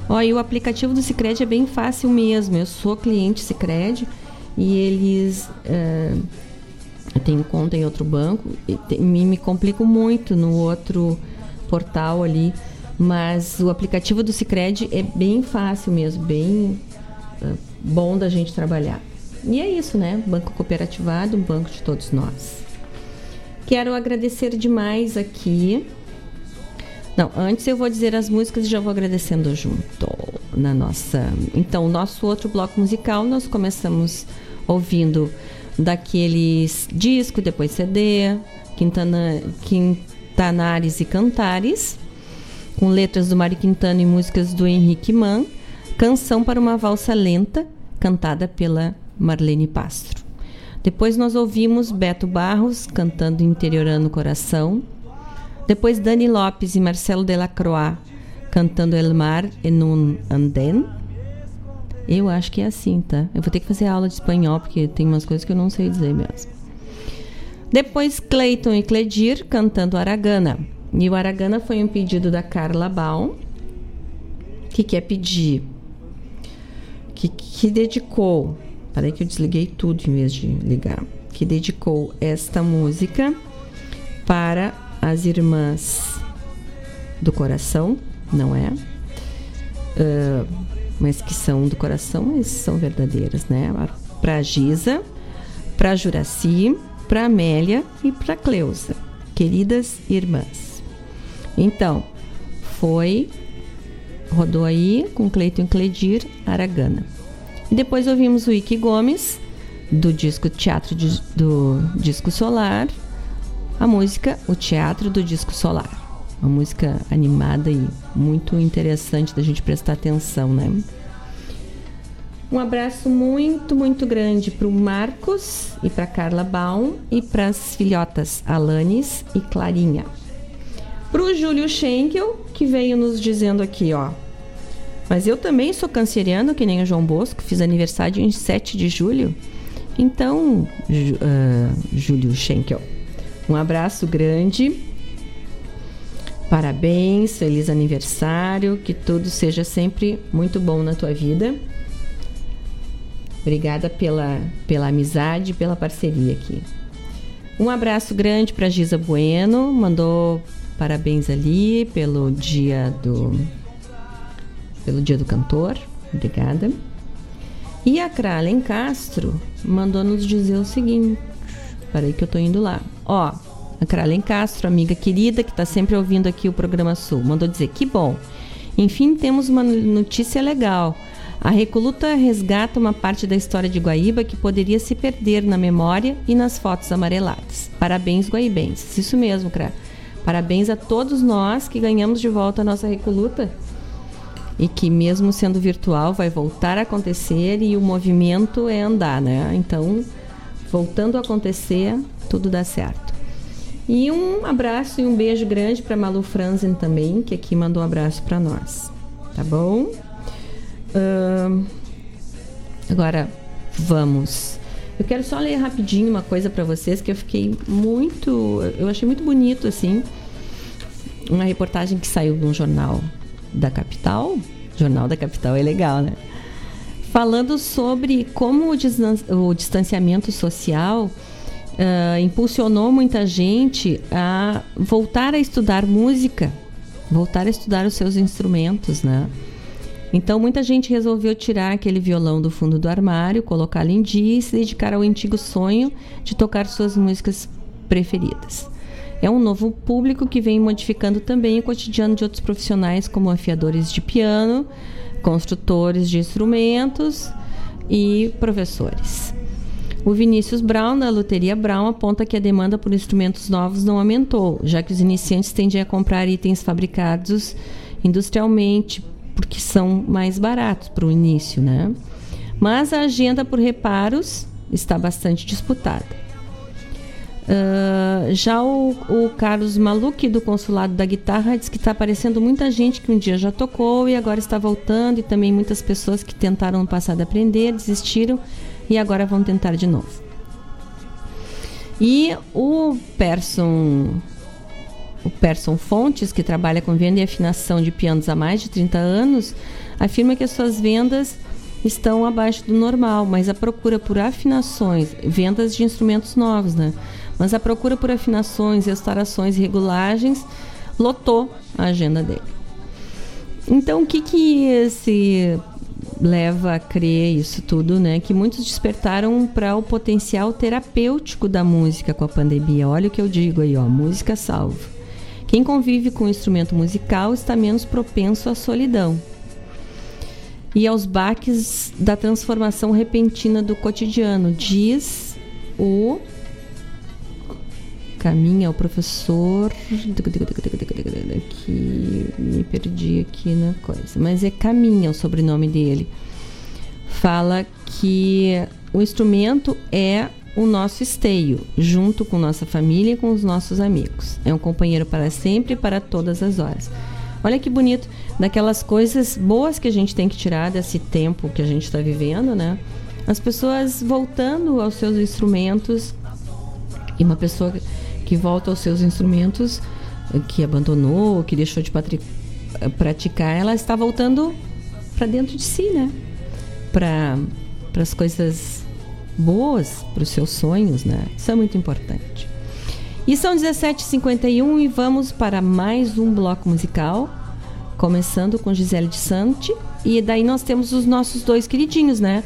Olha, o aplicativo do Sicredi é bem fácil mesmo. Eu sou cliente Sicredi e eles eh, eu tenho conta em outro banco e te- me, me complico muito no outro portal ali, mas o aplicativo do Sicredi é bem fácil mesmo, bem eh, bom da gente trabalhar. E é isso, né? Banco cooperativado, um banco de todos nós. Quero agradecer demais aqui. Não, antes eu vou dizer as músicas e já vou agradecendo junto na nossa. Então, o nosso outro bloco musical nós começamos ouvindo daqueles disco, depois CD, Quintana, Quintanares e Cantares, com letras do Mário Quintana e músicas do Henrique Mann, Canção para uma Valsa Lenta, cantada pela Marlene Pastro. Depois nós ouvimos Beto Barros cantando Interiorando Coração. Depois Dani Lopes e Marcelo Delacroix cantando El Mar en un Andén. Eu acho que é assim, tá? Eu vou ter que fazer aula de espanhol porque tem umas coisas que eu não sei dizer mesmo. Depois Cleiton e Cledir cantando Aragana. E o Aragana foi um pedido da Carla Baum, que quer pedir, que, que dedicou, peraí que eu desliguei tudo em vez de ligar, que dedicou esta música para as irmãs do coração, não é? Ah, mas que são do coração, mas são verdadeiras, né? Para Giza, para Juraci, para Amélia e para Cleusa, queridas irmãs. Então, foi rodou aí com Cleiton Cledir Aragana. E depois ouvimos o Ike Gomes do disco Teatro do Disco Solar, a música O Teatro do Disco Solar. Uma música animada e muito interessante da gente prestar atenção, né? Um abraço muito, muito grande para o Marcos e para Carla Baum e para as filhotas Alanis e Clarinha. Para o Júlio Schenkel, que veio nos dizendo aqui, ó. Mas eu também sou canceriano, que nem o João Bosco, fiz aniversário em 7 de julho. Então, ah, Júlio Schenkel, um abraço grande. Parabéns, feliz aniversário, que tudo seja sempre muito bom na tua vida. Obrigada pela, pela amizade pela parceria aqui. Um abraço grande para Giza Bueno, mandou parabéns ali pelo dia do pelo dia do cantor. Obrigada. E a Kralen Castro mandou nos dizer o seguinte. Peraí que eu tô indo lá. Ó, Kralen Castro, amiga querida, que tá sempre ouvindo aqui o programa Sul, mandou dizer que bom. Enfim, temos uma notícia legal. A Recoluta resgata uma parte da história de Guaíba que poderia se perder na memória e nas fotos amareladas. Parabéns, guaibenses. Isso mesmo, Cra. Parabéns a todos nós que ganhamos de volta a nossa Recoluta e que mesmo sendo virtual vai voltar a acontecer e o movimento é andar, né? Então, voltando a acontecer, tudo dá certo. E um abraço e um beijo grande para Malu Franzen também, que aqui mandou um abraço para nós. Tá bom? Ahn, agora vamos. Eu quero só ler rapidinho uma coisa para vocês que eu fiquei muito, eu achei muito bonito assim, uma reportagem que saiu num jornal da capital. Jornal da capital é legal, né? Falando sobre como o distanciamento social ah, impulsionou muita gente a voltar a estudar música, voltar a estudar os seus instrumentos, né? Então muita gente resolveu tirar aquele violão do fundo do armário, colocá-lo em dia e se dedicar ao antigo sonho de tocar suas músicas preferidas. É um novo público que vem modificando também o cotidiano de outros profissionais, como afiadores de piano, construtores de instrumentos e professores. O Vinícius Brown, da Loteria Brown, aponta que a demanda por instrumentos novos não aumentou, já que os iniciantes tendem a comprar itens fabricados industrialmente, porque são mais baratos para o início, né? Mas a agenda por reparos está bastante disputada. Ah, já o, o Carlos Maluque, do Consulado da Guitarra, diz que está aparecendo muita gente que um dia já tocou e agora está voltando, e também muitas pessoas que tentaram no passado aprender, desistiram e agora vão tentar de novo. E o Person o Person Fontes, que trabalha com venda e afinação de pianos há mais de 30 anos, afirma que as suas vendas estão abaixo do normal, mas a procura por afinações, vendas de instrumentos novos, né? Mas a procura por afinações, restaurações e regulagens lotou a agenda dele. Então, o que que se leva a crer isso tudo, né? Que muitos despertaram para o potencial terapêutico da música com a pandemia. Olha o que eu digo aí, ó, música salva. Quem convive com o instrumento musical está menos propenso à solidão e aos baques da transformação repentina do cotidiano, diz o caminha o professor que me perdi aqui na coisa, mas é caminha o sobrenome dele. Fala que o instrumento é o nosso esteio, junto com nossa família e com os nossos amigos. É um companheiro para sempre e para todas as horas. Olha que bonito, daquelas coisas boas que a gente tem que tirar desse tempo que a gente está vivendo, né? As pessoas voltando aos seus instrumentos e uma pessoa que volta aos seus instrumentos que abandonou, que deixou de praticar, ela está voltando para dentro de si, né? Para as coisas boas, para os seus sonhos, né? Isso é muito importante. E são 17h51 e vamos para mais um bloco musical, começando com Gisele de Sante. E daí nós temos os nossos dois queridinhos, né?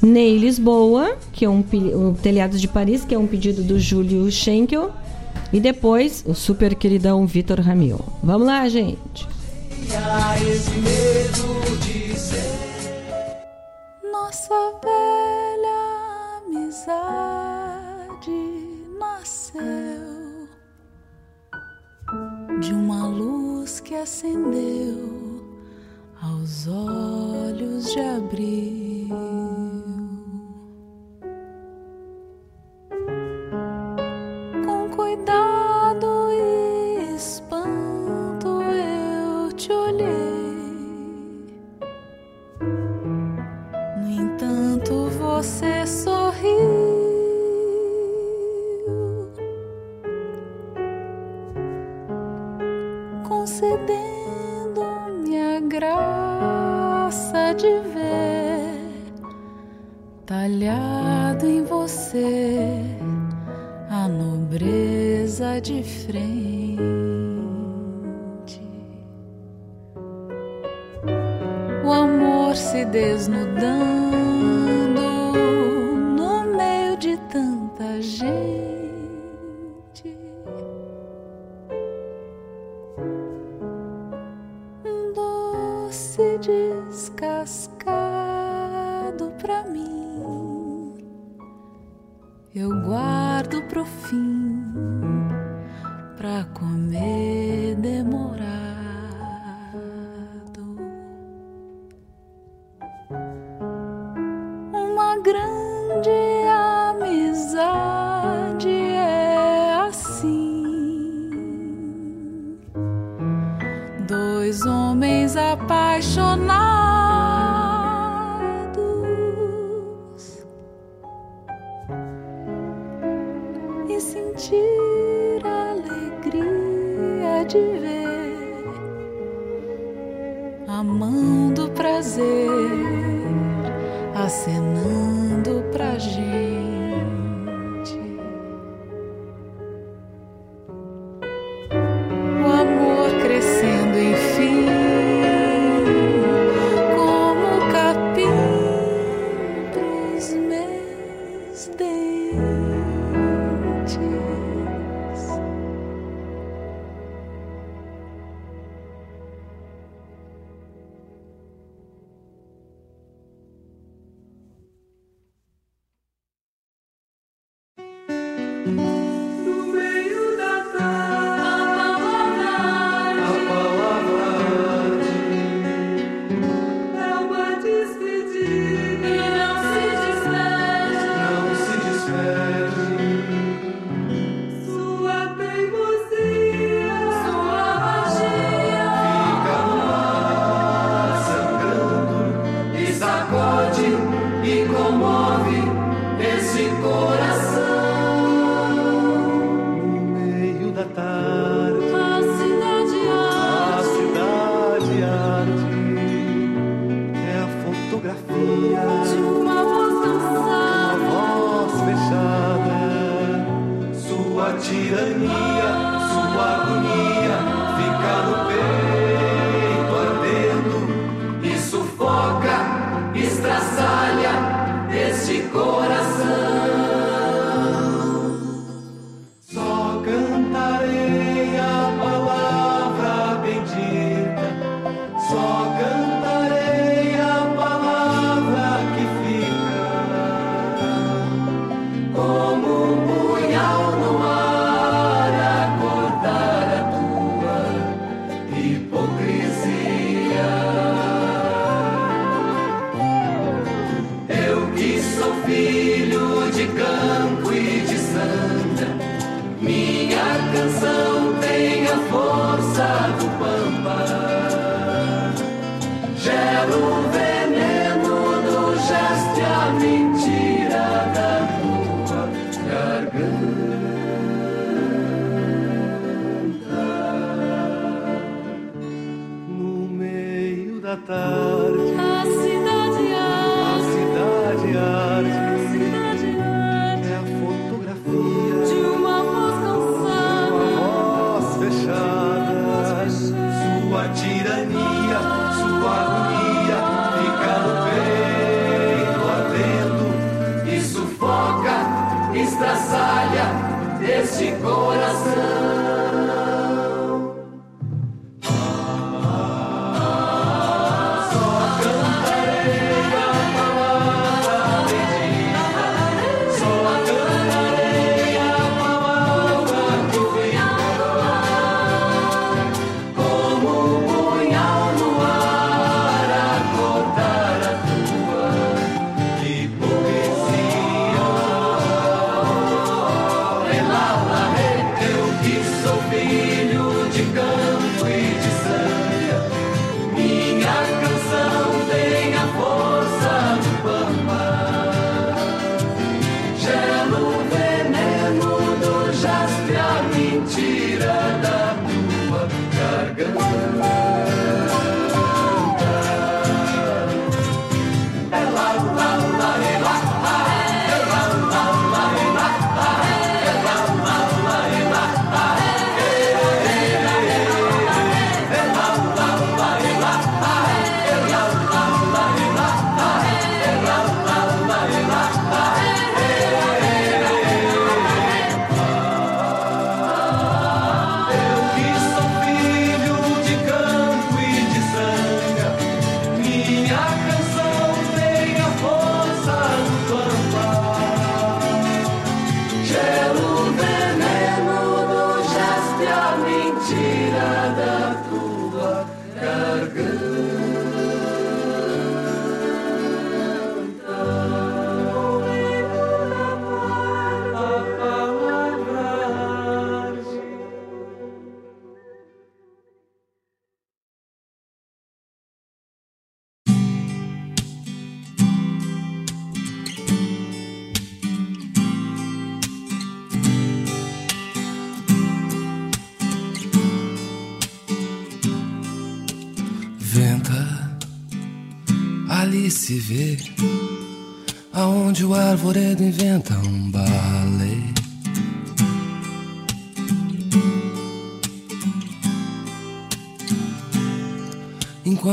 Ney Lisboa, que é um, um de Paris, que é um pedido do Júlio Schenkel. E depois o super queridão Vitor Ramil. Vamos lá, gente. Nossa velha amizade nasceu de uma luz que acendeu aos olhos de abril. Cuidado e espanto eu te olhei. No entanto, você sorriu. Concedendo-me a graça de ver talhado em você a nobreza de frente. O amor se desnudando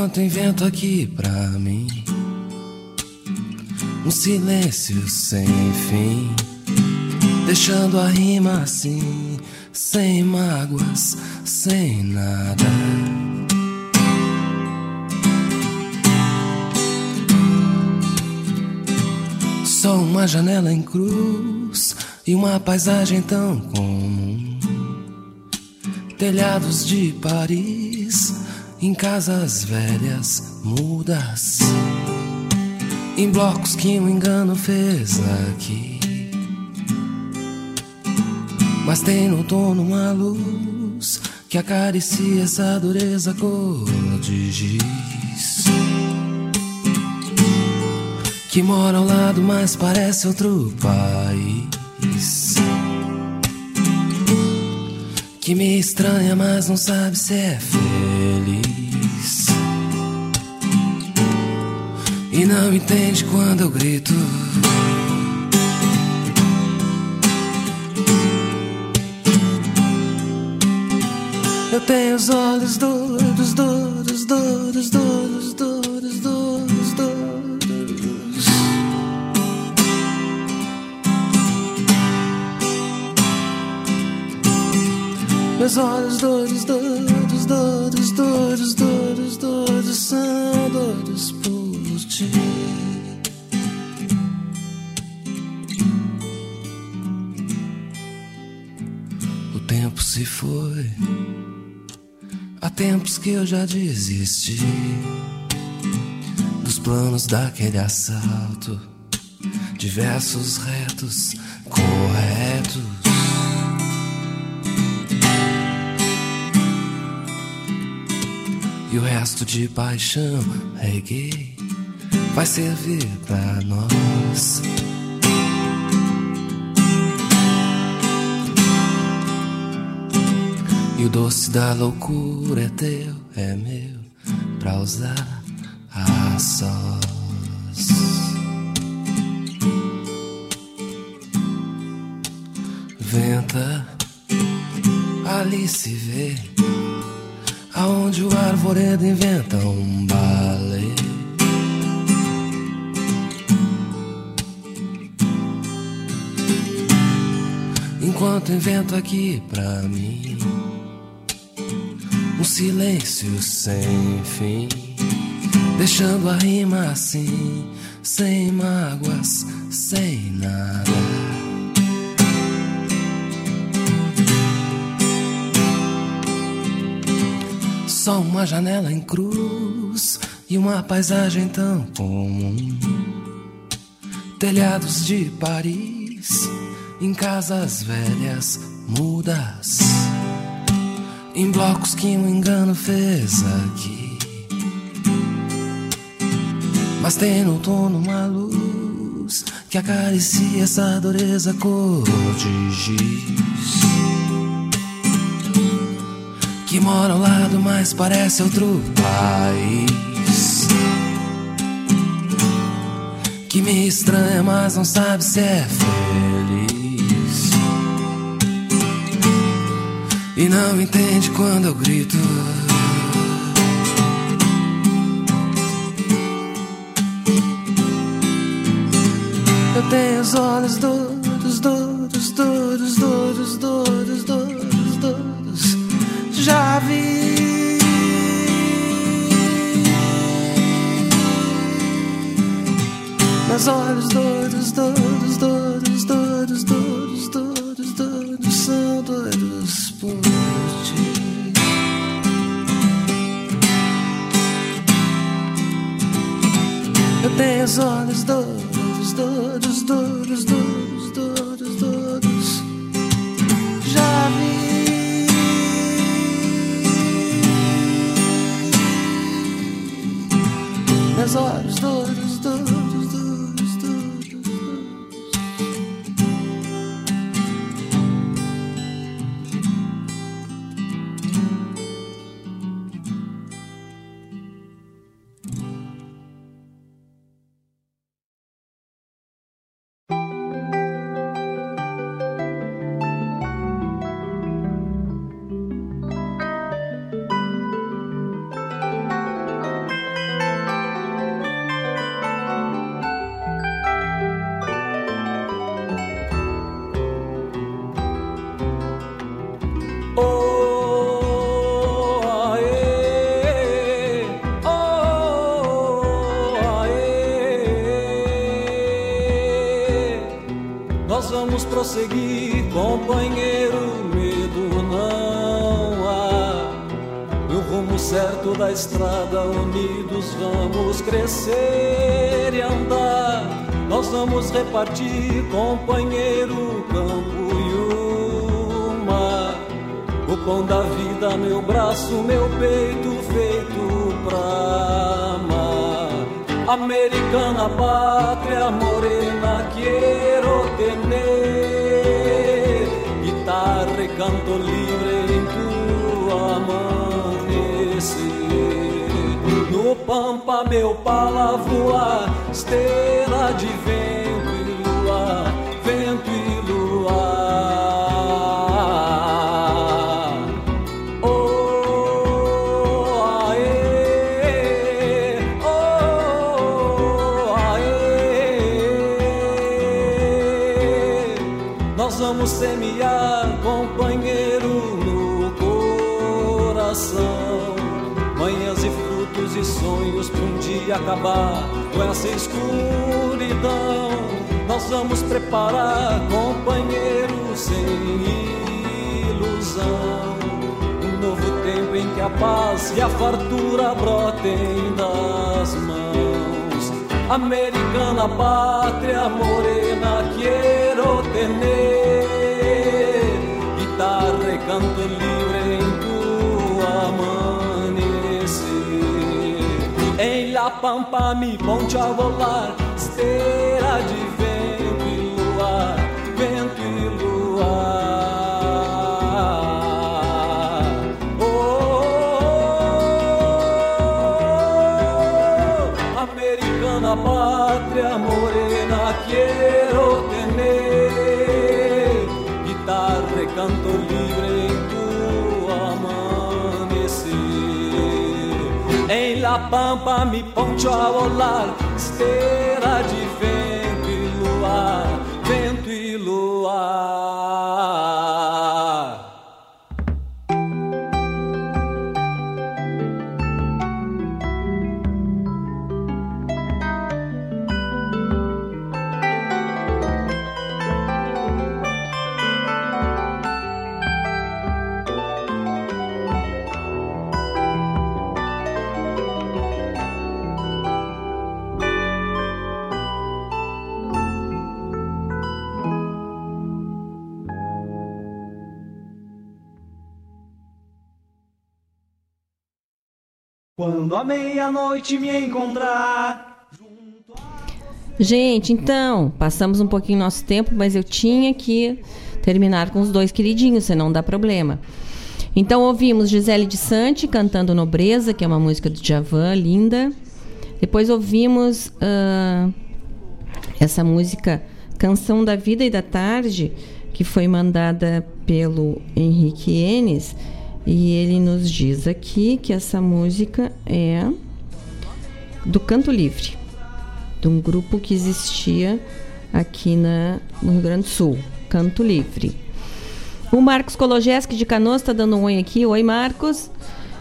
Não tem vento aqui pra mim. Um silêncio sem fim, deixando a rima assim, sem mágoas, sem nada. Só uma janela em cruz e uma paisagem tão comum. Telhados de Paris em casas velhas mudas, em blocos que um engano fez aqui. Mas tem no outono uma luz que acaricia essa dureza cor de giz. Que mora ao lado, mas parece outro país. Que me estranha, mas não sabe se é feio que não entende quando eu grito. Eu tenho os olhos duros, duros, duros, duros, duros, duros, duros. Meus olhos duros, duros. Tempos que eu já desisti dos planos daquele assalto. Diversos retos corretos. E o resto de paixão reggae vai servir pra nós. E o doce da loucura é teu, é meu, pra usar a sós. Venta, ali se vê, aonde o arvoredo inventa um balé. Enquanto invento aqui pra mim um silêncio sem fim, deixando a rima assim, sem mágoas, sem nada. Só uma janela em cruz e uma paisagem tão comum. Telhados de Paris, em casas velhas, mudas em blocos que um engano fez aqui. Mas tem no outono uma luz que acaricia essa dureza cor de giz. Que mora ao lado, mas parece outro país. Que me estranha, mas não sabe se é feliz. E não entende quando eu grito. Eu tenho os olhos duros, duros, duros, duros, duros, duros, duros. Já vi. Meus olhos duros, duros, duros, duros, duros, duros, duros, são ti. Eu tenho os olhos duros, duros, duros, duros, duros, duros. Já vi. Meus olhos Americana pátria morena, quiero tener. Guitarra canto livre em tu amanhecer. No pampa, meu pala voar, estrela de vento acabar com essa escuridão. Nós vamos preparar, companheiro, sem ilusão. Um novo tempo em que a paz e a fartura brotem das mãos. Americana pátria morena, quiero tener guitarra e canto livre Pampa mi ponte a volar, esteira de Pampa mi poncho a volar, esteira Quando meia-noite me encontrar. Gente, então, passamos um pouquinho nosso tempo, mas eu tinha que terminar com os dois queridinhos, senão dá problema. Então ouvimos Gisele de Sante cantando Nobreza, que é uma música do Djavan, linda. Depois ouvimos ah, essa música Canção da Vida e da Tarde, que foi mandada pelo Henrique Enes. E ele nos diz aqui que essa música é do Canto Livre, de um grupo que existia aqui na, no Rio Grande do Sul, Canto Livre. O Marcos Kologeski de Canoas está dando um oi aqui. Oi, Marcos.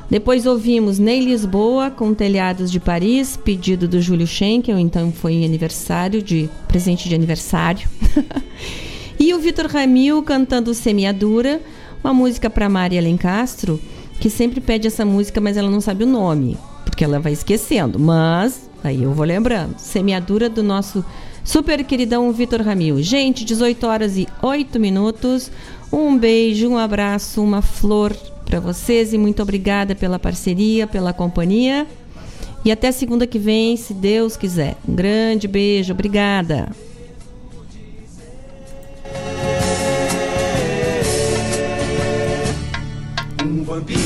Depois ouvimos Ney Lisboa com Telhados de Paris, pedido do Júlio Schenkel, então foi aniversário de presente de aniversário. [laughs] e o Vitor Ramil cantando Semeadura, uma música para Maria Alencastro, que sempre pede essa música, mas ela não sabe o nome, porque ela vai esquecendo. Mas aí eu vou lembrando. Semeadura do nosso super queridão Vitor Ramil. Gente, 18 horas e 8 minutos. Um beijo, um abraço, uma flor para vocês e muito obrigada pela parceria, pela companhia. E até segunda que vem, se Deus quiser. Um grande beijo, obrigada. One Piece.